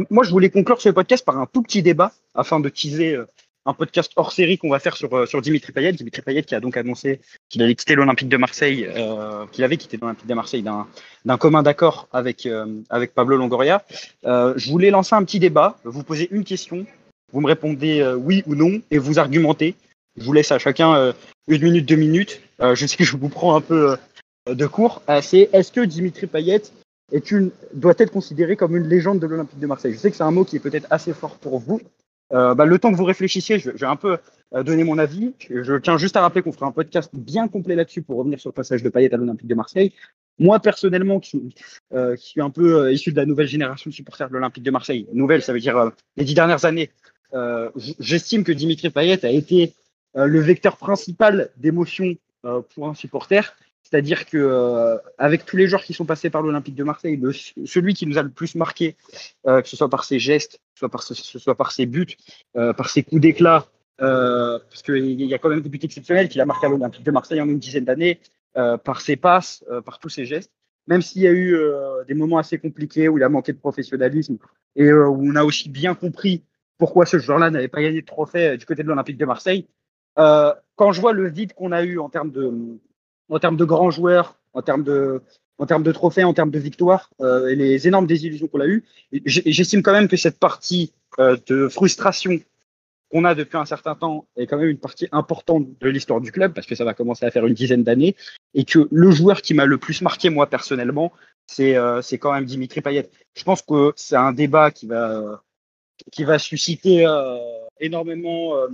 moi, je voulais conclure ce podcast par un tout petit débat afin de teaser euh, un podcast hors série qu'on va faire sur, euh, sur Dimitri Payet. Dimitri Payet qui a donc annoncé qu'il allait quitter l'Olympique de Marseille, euh, qu'il avait quitté l'Olympique de Marseille d'un commun d'accord avec, euh, avec Pablo Longoria. Euh, je voulais lancer un petit débat, vous poser une question, vous me répondez euh, oui ou non et vous argumentez. Je vous laisse à chacun une minute, deux minutes. je sais que je vous prends un peu de cours. C'est est-ce que Dimitri Payet doit être considéré comme une légende de l'Olympique de Marseille? Je sais que c'est un mot qui est peut-être assez fort pour vous, euh, bah, le temps que vous réfléchissiez, vais un peu euh, donner mon avis. Je, tiens juste à rappeler qu'on fera un podcast bien complet là-dessus pour revenir sur le passage de Payet à l'Olympique de Marseille. Moi, personnellement, qui, euh, suis un peu euh, issu de la nouvelle génération de supporters de l'Olympique de Marseille, nouvelle, ça veut dire euh, les dix dernières années, euh, j'estime que Dimitri Payet a été le vecteur principal d'émotion pour un supporter. C'est-à-dire que euh, avec tous les joueurs qui sont passés par l'Olympique de Marseille, le, celui qui nous a le plus marqué, euh, que ce soit par ses gestes, que ce soit par, ses buts, euh, par ses coups d'éclat, parce qu'il y a quand même des buts exceptionnels qu'il a marqué à l'Olympique de Marseille en une dizaine d'années, par ses passes, par tous ses gestes. Même s'il y a eu des moments assez compliqués où il a manqué de professionnalisme et où on a aussi bien compris pourquoi ce joueur-là n'avait pas gagné de trophée du côté de l'Olympique de Marseille. Quand je vois le vide qu'on a eu en termes de grands joueurs, en termes de, trophées, en termes de victoires, euh, et les énormes désillusions qu'on a eues. J'estime quand même que cette partie euh, de frustration qu'on a depuis un certain temps est quand même une partie importante de l'histoire du club, parce que ça va commencer à faire une dizaine d'années, et que le joueur qui m'a le plus marqué, moi, personnellement, c'est euh, quand même Dimitri Payet. Je pense que c'est un débat qui va, susciter euh, énormément euh,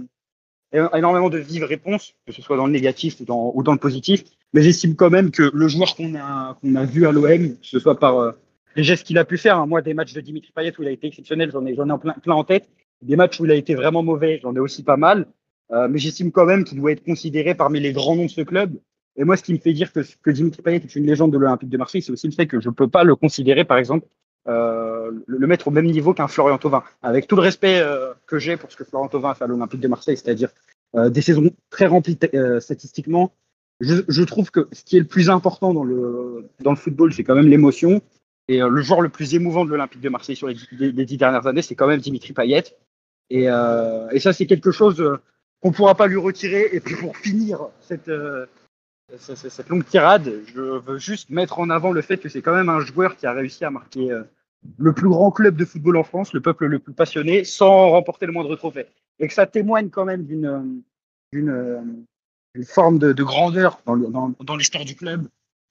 énormément de vives réponses, que ce soit dans le négatif ou dans, ou dans le positif. Mais j'estime quand même que le joueur qu'on a, qu'on a vu à l'OM, que ce soit par euh, les gestes qu'il a pu faire, hein, moi, des matchs de Dimitri Payet où il a été exceptionnel, j'en ai, ai plein, plein en tête. Des matchs où il a été vraiment mauvais, j'en ai aussi pas mal. Euh, mais j'estime quand même qu'il doit être considéré parmi les grands noms de ce club. Et moi, ce qui me fait dire que, que Dimitri Payet est une légende de l'Olympique de Marseille, c'est aussi le fait que je ne peux pas le considérer, par exemple, euh, le mettre au même niveau qu'un Florian Thauvin. Avec tout le respect euh, que j'ai pour ce que Florian Thauvin a fait à l'Olympique de Marseille, c'est-à-dire euh, des saisons très remplies statistiquement, je, trouve que ce qui est le plus important dans le, dans le football, c'est quand même l'émotion. Et le joueur le plus émouvant de l'Olympique de Marseille sur les, dix dernières années, c'est quand même Dimitri Payet. Et, et ça, c'est quelque chose qu'on ne pourra pas lui retirer. Et puis pour finir cette, cette longue tirade, je veux juste mettre en avant le fait que c'est quand même un joueur qui a réussi à marquer le plus grand club de football en France, le peuple le plus passionné, sans remporter le moindre trophée. Et que ça témoigne quand même d'une forme de, de, grandeur dans, l'histoire du club.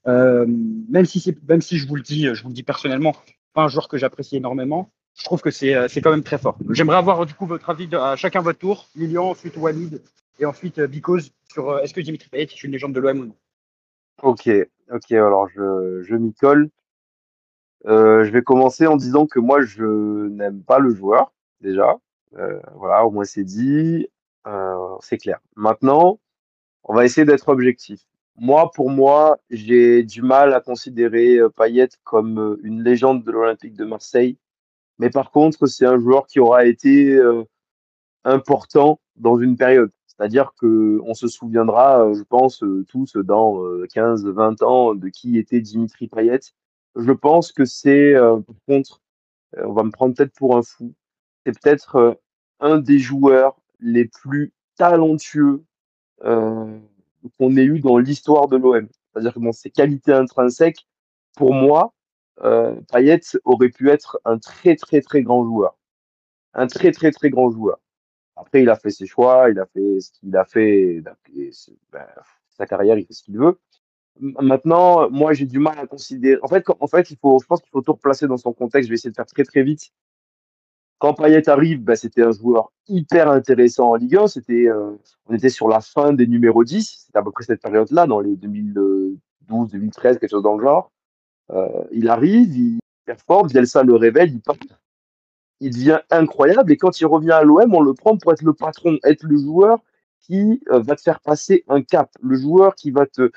Euh, même si c'est même si je vous le dis, je vous le dis personnellement, pas un joueur que j'apprécie énormément. Je trouve que c'est c'est quand même très fort. J'aimerais avoir du coup votre avis à chacun votre tour. Lilian, ensuite Walid et ensuite Because sur euh, est-ce que Dimitri Payet est une légende de l'OM ou non? Ok, ok. Alors je m'y colle. Euh, je vais commencer en disant que moi, je n'aime pas le joueur, déjà. Euh, voilà, au moins c'est dit, euh, c'est clair. Maintenant, on va essayer d'être objectif. Moi, pour moi, j'ai du mal à considérer Payet comme une légende de l'Olympique de Marseille. Mais par contre, c'est un joueur qui aura été important dans une période. C'est-à-dire que on se souviendra, je pense, tous dans 15, 20 ans de qui était Dimitri Payet je pense que c'est, euh, par contre, euh, on va me prendre peut-être pour un fou, c'est peut-être euh, un des joueurs les plus talentueux qu'on ait eu dans l'histoire de l'OM. C'est-à-dire que dans ses qualités intrinsèques, pour moi, Payet aurait pu être un très très très grand joueur, un très très très grand joueur. Après, il a fait ses choix, il a fait ce a fait, ben, sa carrière, il fait ce qu'il veut. Maintenant, moi, j'ai du mal à considérer. En fait, en fait, il faut, je pense qu'il faut tout replacer dans son contexte. Je vais essayer de faire très très vite. Quand Payet arrive, ben, c'était un joueur hyper intéressant en Ligue 1. C'était, euh, on était sur la fin des numéros 10. C'était à peu près cette période-là, dans les 2012, 2013, quelque chose dans le genre. Euh, il arrive, il performe, Bielsa le révèle, il part. Il devient incroyable et quand il revient à l'OM, on le prend pour être le patron, être le joueur qui euh, va te faire passer un cap, le joueur qui va te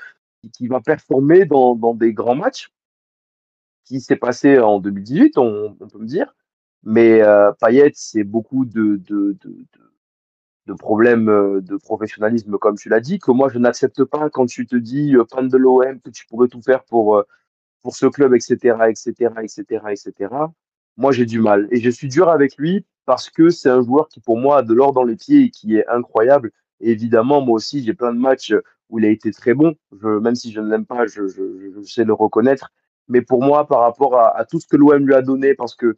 qui va performer dans, des grands matchs, qui s'est passé en 2018, on, on, peut me dire. Mais euh, Payet, c'est beaucoup de problèmes euh, de professionnalisme, comme tu l'as dit, que moi je n'accepte pas quand tu te dis euh, fan de l'OM, que tu pourrais tout faire pour, euh, pour ce club, etc., etc., etc., etc. Moi, j'ai du mal. Et je suis dur avec lui parce que c'est un joueur qui, pour moi, a de l'or dans les pieds et qui est incroyable. Et évidemment, moi aussi, j'ai plein de matchs où il a été très bon. Je, même si je ne l'aime pas, je, je, je, sais le reconnaître. Mais pour moi, par rapport à, à tout ce que l'OM lui a donné, parce que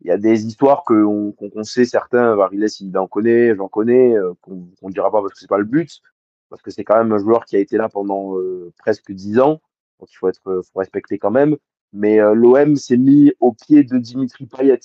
il y a des histoires qu'on qu sait certains, Variles, il en connaît, j'en connais, euh, qu'on ne dira pas parce que c'est pas le but, parce que c'est quand même un joueur qui a été là pendant euh, presque dix ans, donc il faut être, faut respecter quand même. Mais euh, l'OM s'est mis au pied de Dimitri Payet,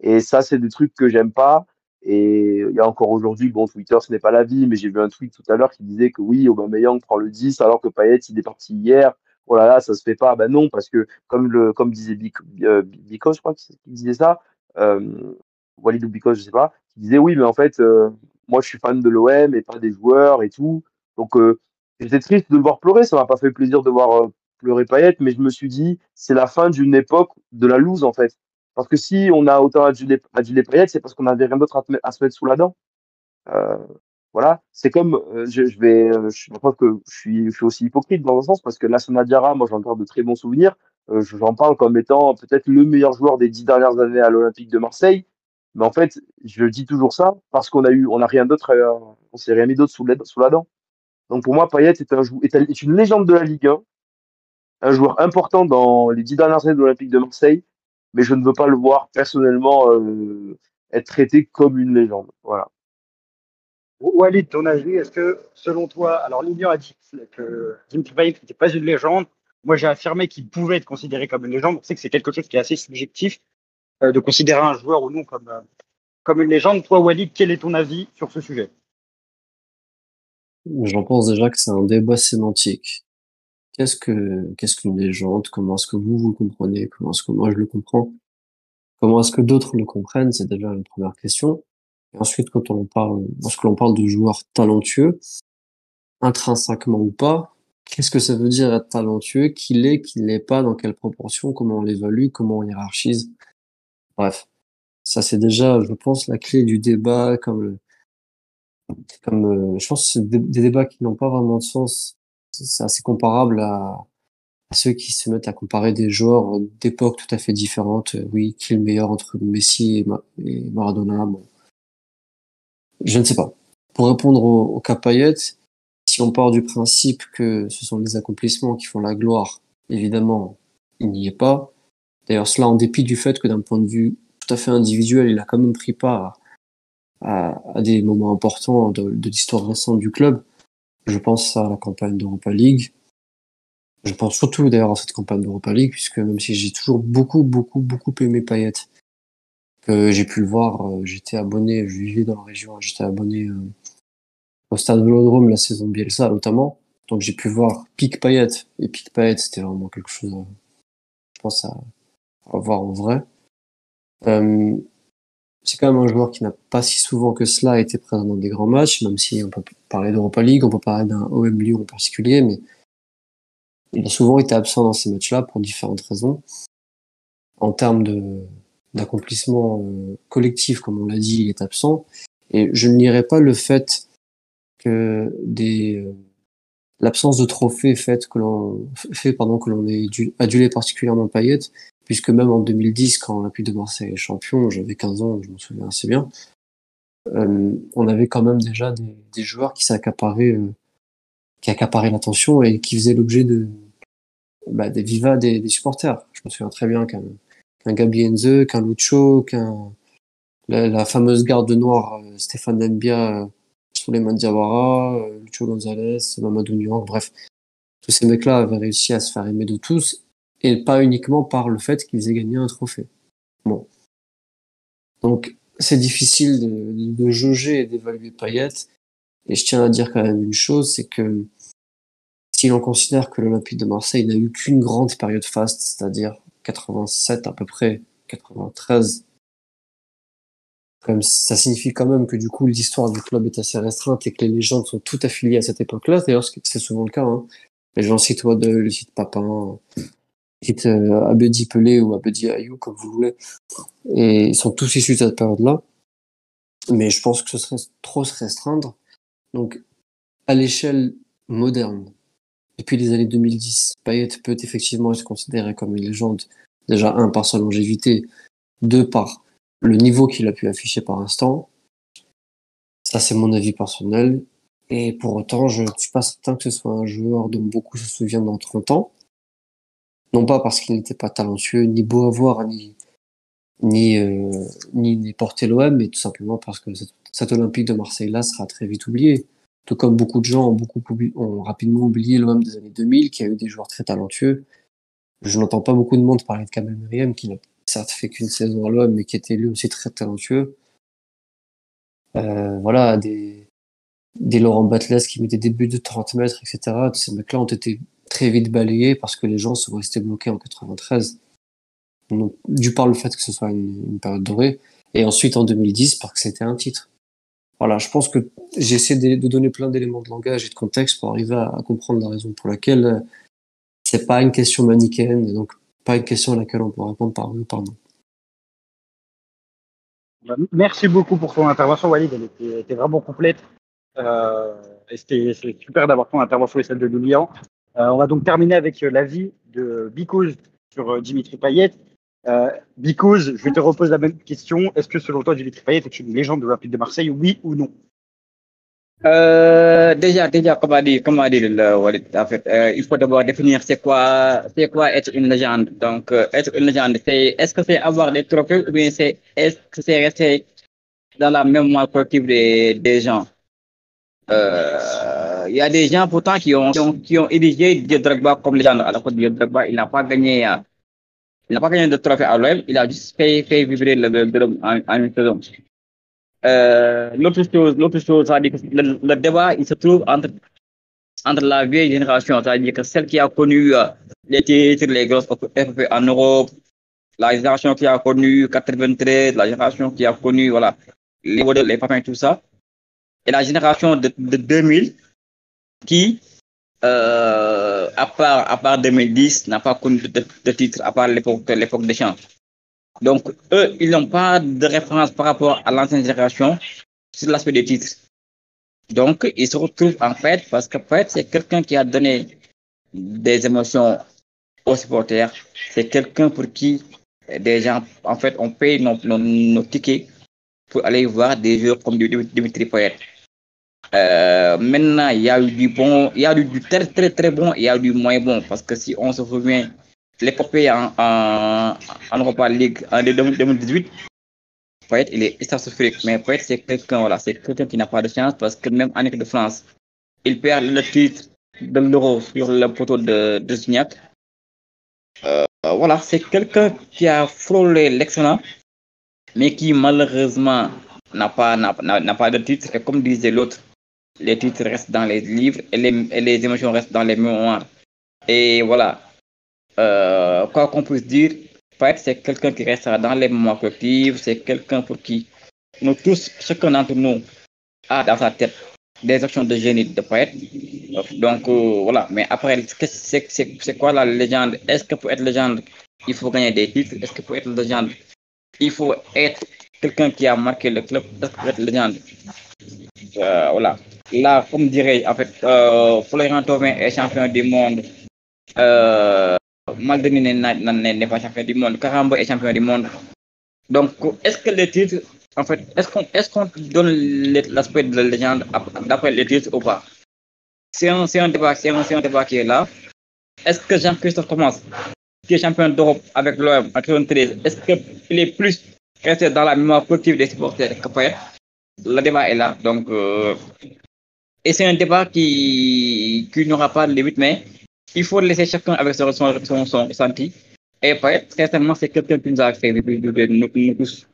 et ça, c'est des trucs que j'aime pas. Et il y a encore aujourd'hui, bon, Twitter, ce n'est pas la vie, mais j'ai vu un tweet tout à l'heure qui disait que oui, Aubameyang prend le 10 alors que Payet, il est parti hier. Oh là là, ça se fait pas. Ben non, parce que comme le, comme disait euh, Bico je crois qu'il disait ça, euh, Walid ou Bico, je sais pas, qui disait oui, mais en fait, euh, moi, je suis fan de l'OM et pas des joueurs et tout. Donc, euh, j'étais triste de le voir pleurer. Ça m'a pas fait plaisir de voir euh, pleurer Payet, mais je me suis dit, c'est la fin d'une époque de la loose, en fait. Parce que si on a autant adulé, adulé Payet, c'est parce qu'on avait rien d'autre à, se mettre sous la dent. Euh, voilà, c'est comme euh, je, je, vais, euh, crois que je suis, aussi hypocrite dans un sens parce que là, Diarra, moi j'en garde de très bons souvenirs. J'en parle comme étant peut-être le meilleur joueur des dix dernières années à l'Olympique de Marseille. Mais en fait, je dis toujours ça parce qu'on a eu, on a rien d'autre, on s'est rien mis d'autre sous, la dent. Donc pour moi, Payet est un est une légende de la Ligue 1, un joueur important dans les dix dernières années de l'Olympique de Marseille mais je ne veux pas le voir personnellement euh, être traité comme une légende. Voilà. Walid, ton avis, est-ce que selon toi, alors Lilian a dit que Dimitri Payet n'était pas une légende. Moi, j'ai affirmé qu'il pouvait être considéré comme une légende. On sait que c'est quelque chose qui est assez subjectif euh, de considérer un joueur ou non comme, euh, comme une légende. Toi, Walid, quel est ton avis sur ce sujet? J'en pense déjà que c'est un débat sémantique. Qu'est-ce que qu'est-ce qu'une légende Comment est-ce que vous vous comprenez? Comment est-ce que moi je le comprends? Comment est-ce que d'autres le comprennent? C'est déjà une première question. Et ensuite, quand on parle, lorsque l'on parle de joueurs talentueux, intrinsèquement ou pas, qu'est-ce que ça veut dire être talentueux, qu'il est, qu'il l'est pas, dans quelle proportion, comment on l'évalue, comment on hiérarchise? Bref, ça c'est déjà, je pense, la clé du débat, comme comme euh, je pense que c'est des débats qui n'ont pas vraiment de sens. C'est assez comparable à, ceux qui se mettent à comparer des joueurs d'époques tout à fait différentes. Euh, Oui, qui est le meilleur entre Messi et, Ma- et Maradona bon. Je ne sais pas. Pour répondre au, au si on part du principe que ce sont les accomplissements qui font la gloire, évidemment, il n'y est pas. D'ailleurs, cela en dépit du fait que d'un point de vue tout à fait individuel, il a quand même pris part à, des moments importants de l'histoire récente du club. Je pense à la campagne d'Europa League. Je pense surtout d'ailleurs à cette campagne d'Europa League, puisque même si j'ai toujours beaucoup, beaucoup, beaucoup aimé Payet, que j'ai pu le voir, euh, j'étais abonné, je vivais dans la région, j'étais abonné euh, au stade Vélodrome la saison Bielsa notamment. Donc j'ai pu voir Pic Payet, et Pic Payet c'était vraiment quelque chose, euh, je pense, à, à voir en vrai. C'est quand même un joueur qui n'a pas si souvent que cela été présent dans des grands matchs, même si on peut parler d'Europa League, on peut parler d'un OM Lyon en particulier, mais il a souvent été absent dans ces matchs-là pour différentes raisons. En termes d'accomplissement euh, collectif, comme on l'a dit, il est absent. Et je ne nierai pas le fait que euh, l'absence de trophées fait que l'on fait pendant que l'on ait adulé particulièrement Payet, puisque même en 2010, quand l'Olympique de Marseille est champion, j'avais 15 ans, je m'en souviens assez bien, on avait quand même déjà des, joueurs qui s'accaparaient, euh, qui l'attention et qui faisaient l'objet de bah, des vivas des, supporters. Je me souviens très bien qu'un Gabi Enze, qu'un Lucho, qu'un la, la fameuse garde noire euh, Stéphane Dembia, euh, Souleymane Diawara, euh, Lucho Gonzalez, Mamadou Niang, bref, tous ces mecs-là avaient réussi à se faire aimer de tous et pas uniquement par le fait qu'ils aient gagné un trophée. Bon. Donc, c'est difficile de, de jauger et d'évaluer Payet. Et je tiens à dire quand même une chose, c'est que si l'on considère que l'Olympique de Marseille n'a eu qu'une grande période faste, c'est-à-dire 87 à peu près, 93, comme ça signifie quand même que du coup l'histoire du club est assez restreinte et que les légendes sont toutes affiliées à cette époque-là. D'ailleurs, c'est souvent le cas. Hein. Les gens citent Waddle, citent Papin, citent euh, Abedi Pelé ou Abedi Ayou, comme vous voulez. Et ils sont tous issus de cette période-là. Mais je pense que ce serait trop se restreindre. Donc, à l'échelle moderne, depuis les années 2010, Payet peut effectivement être considéré comme une légende. Déjà, un, par sa longévité. Deux, par le niveau qu'il a pu afficher par instant. Ça, c'est mon avis personnel. Et pour autant, je ne suis pas certain que ce soit un joueur dont beaucoup se souviennent dans 30 ans. Non pas parce qu'il n'était pas talentueux, ni beau à voir, ni, ni, euh, porter l'OM, mais tout simplement parce que cette, cette Olympique de Marseille-là sera très vite oubliée. Tout comme beaucoup de gens ont, beaucoup, ont rapidement oublié l'OM des années 2000, qui a eu des joueurs très talentueux. Je n'entends pas beaucoup de monde parler de Kamel Meriem, qui n'a certes fait qu'une saison à l'OM, mais qui était lui aussi très talentueux. Euh, voilà, des, des Laurent Batles qui mettaient des buts de 30 mètres, etc. Tous ces mecs-là ont été très vite balayés parce que les gens sont restés bloqués en 93. Donc, du par le fait que ce soit une, période dorée. Et ensuite en 2010 parce que c'était un titre. Voilà, je pense que j'essaie de, de, donner plein d'éléments de langage et de contexte pour arriver à, comprendre la raison pour laquelle euh, c'est pas une question manichéenne et donc pas une question à laquelle on peut répondre par oui ou par non. Merci beaucoup pour ton intervention, Walid. Elle était, vraiment complète. Euh, C'était super d'avoir ton intervention et celle de Lilian. Euh, on va donc terminer avec l'avis de Bikouz sur euh, Dimitri Payet. Euh, Bikouz, je te reposer la même question. Est-ce que selon toi, Dimitri Payet est une légende de l'Olympique de Marseille, oui ou non? Euh, déjà, déjà, comme a dit, comme a dit le Walid, en fait, euh, il faut d'abord définir c'est quoi, c'est quoi être une légende. Donc, euh, être une légende, c'est, est-ce que c'est avoir des trophées ou bien c'est, est-ce que c'est rester dans la mémoire collective des gens? Il y a des gens pourtant qui ont, qui ont, qui ont érigé Didier Drogba comme légende. Alors que Didier Drogba, il n'a pas gagné, il n'a pas gagné de trophée à l'OM, il a juste fait, fait vibrer le, le, le en, en une saison. Euh, l'autre chose, l'autre chose, que le, le, débat, il se trouve entre, entre la vieille génération, c'est-à-dire que celle qui a connu euh, les titres, les grosses FFP en Europe, la génération qui a connu 93, la génération qui a connu, voilà, les Waddle, les Papins, tout ça. Et la génération de, de 2000 qui, euh, à, part, à part 2010, n'a pas connu de, de titre, à part l'époque des champs. Donc, eux, ils n'ont pas de référence par rapport à l'ancienne génération sur l'aspect des titres. Donc, ils se retrouvent en fait, parce que fait, c'est quelqu'un qui a donné des émotions aux supporters. C'est quelqu'un pour qui des gens, en fait, on paye nos, nos, tickets pour aller voir des joueurs comme Dimitri Payet. Euh, maintenant, il y a eu du bon, il y a eu du très très très bon, il y a eu du moins bon, parce que si on se souvient, l'épopée en, en, en Europa League en 2018, Payet, il est stratosphérique, mais Payet, c'est quelqu'un, voilà, quelqu'un qui n'a pas de chance, parce que même en équipe de France, il perd le titre de l'Euro sur le poteau de, de Gignac. Euh, voilà, c'est quelqu'un qui a frôlé l'excellent, mais qui malheureusement n'a pas, n'a pas de titre. Et comme disait l'autre, les titres restent dans les livres et les, émotions restent dans les mémoires. Et voilà, euh, quoi qu'on puisse dire, Payet, c'est quelqu'un qui restera dans les mémoires collectives, c'est quelqu'un pour qui nous tous, chacun d'entre nous a dans sa tête des actions de génie de Payet. Donc euh, voilà, mais après, c'est quoi la légende? Est-ce que pour être légende, il faut gagner des titres? Est-ce que pour être légende, il faut être quelqu'un qui a marqué le club? Est-ce que pour être légende Voilà. Là, comme dirait, en fait, euh, Florent Thauvin est champion du monde. Euh, Maldini n'est pas champion du monde. Karambo est champion du monde. Donc, est-ce que les titres, en fait, est-ce qu'on est qu'on donne l'aspect de la légende d'après les titres ou pas? C'est un, un, débat, c'est un, un, débat qui est là. Est-ce que Jean-Christophe Thomas, qui est champion d'Europe avec l'OM en 2013, est-ce qu'il est plus resté dans la mémoire collective des supporters que Le débat est là. Donc, euh, et c'est un débat qui, n'aura pas de limite, mais il faut laisser chacun avec son, son, ressenti. Et Payet, certainement, c'est quelqu'un qui nous a fait nous, tous.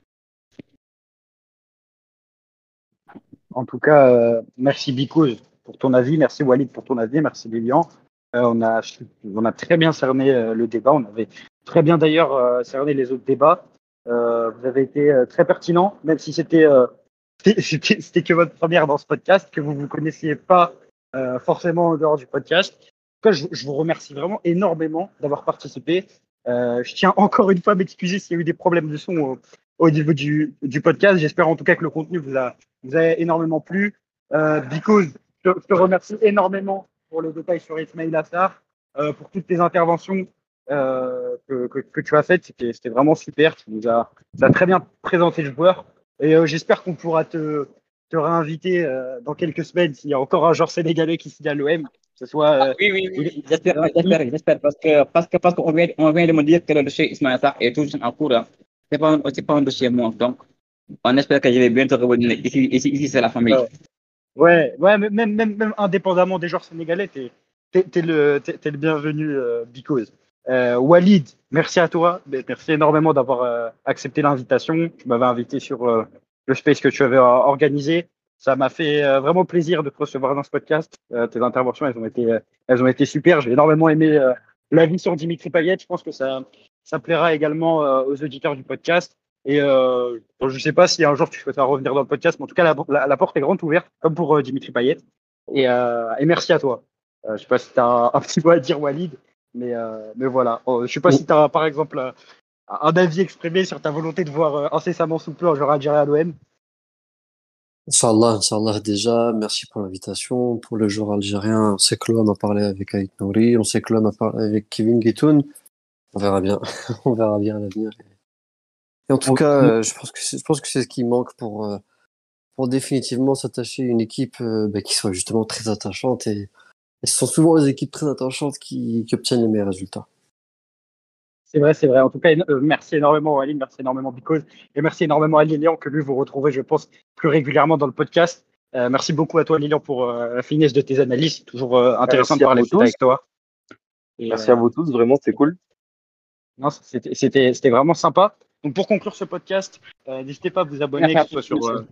En tout cas, euh, merci Bikouz pour ton avis, merci Walid pour ton avis, merci Lilian. Euh, on, a, très bien cerné le débat, on avait très bien d'ailleurs cerné les autres débats. vous avez été très pertinent, même si c'était c'était que votre première dans ce podcast, que vous ne vous connaissiez pas forcément en dehors du podcast. En tout cas, je, je vous remercie vraiment énormément d'avoir participé. je tiens encore une fois à m'excuser s'il y a eu des problèmes de son au, au niveau du, du podcast. J'espère en tout cas que le contenu vous a, vous a énormément plu. Euh, Because, je, je, te remercie énormément pour les détails sur Ismail Assar, euh, pour toutes tes interventions euh, que, que, que, tu as faites. C'était vraiment super. Tu nous as, tu as très bien présenté le joueur. Et euh, j'espère qu'on pourra te, te réinviter euh, dans quelques semaines s'il y a encore un joueur sénégalais qui signe à l'OM. Que ce soit, ah, oui, oui, oui. J'espère, j'espère, j'espère. Parce que, parce que, parce qu'on vient, on vient de me dire que le dossier Assar est toujours en cours. Hein. C'est pas, c'est pas un dossier moi. Donc, on espère que je vais bientôt revenir. Ici, ici, ici c'est la famille. Ouais, ouais, même, même, même indépendamment des joueurs sénégalais, t'es es, le, es, le bienvenu, euh, Because. Euh, Walid, merci à toi. Merci énormément d'avoir euh, accepté l'invitation. Tu m'avais invité sur euh, le space que tu avais organisé. Ça m'a fait euh, vraiment plaisir de te recevoir dans ce podcast. Euh, tes interventions, elles ont été, elles ont été super. J'ai énormément aimé l'avis sur Dimitri Payet. Je pense que ça, ça plaira également aux auditeurs du podcast. Et euh, je ne sais pas si un jour tu souhaites revenir dans le podcast, mais en tout cas, la, porte est grande ouverte, comme pour euh, Dimitri Payet. Et, euh, merci à toi. Euh, je ne sais pas si tu un, un, petit mot à dire, Walid, mais, euh, mais voilà. je ne sais pas oui. si tu as, par exemple, un avis exprimé sur ta volonté de voir incessamment sous peu un joueur algérien à l'OM. Inch'Allah, Inch'Allah, déjà, merci pour l'invitation. Pour le joueur algérien, on sait que l'OM a parlé avec Aït Nouri, on sait que l'OM a parlé avec Kevin Guitoun. On verra bien. on verra bien à l'avenir. Et en tout cas, euh, je pense que je pense que c'est ce qui manque pour euh, pour définitivement s'attacher à une équipe euh, bah, qui soit justement très attachante et, et, ce sont souvent les équipes très attachantes qui, qui obtiennent les meilleurs résultats. C'est vrai, c'est vrai. En tout cas, euh, merci énormément Aline, merci énormément Bicole et merci énormément à Lilian que lui vous retrouvez, je pense, plus régulièrement dans le podcast. Euh, merci beaucoup à toi Lilian pour la finesse de tes analyses. Toujours intéressant merci de parler avec toi. Et, merci à vous tous, vraiment, c'était cool. Non, c'était vraiment sympa. Donc pour conclure ce podcast, euh, n'hésitez pas à vous abonner que ce soit sur, euh,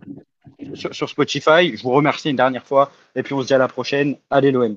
sur, sur, Spotify. Je vous remercie une dernière fois et puis on se dit à la prochaine. Allez l'OM.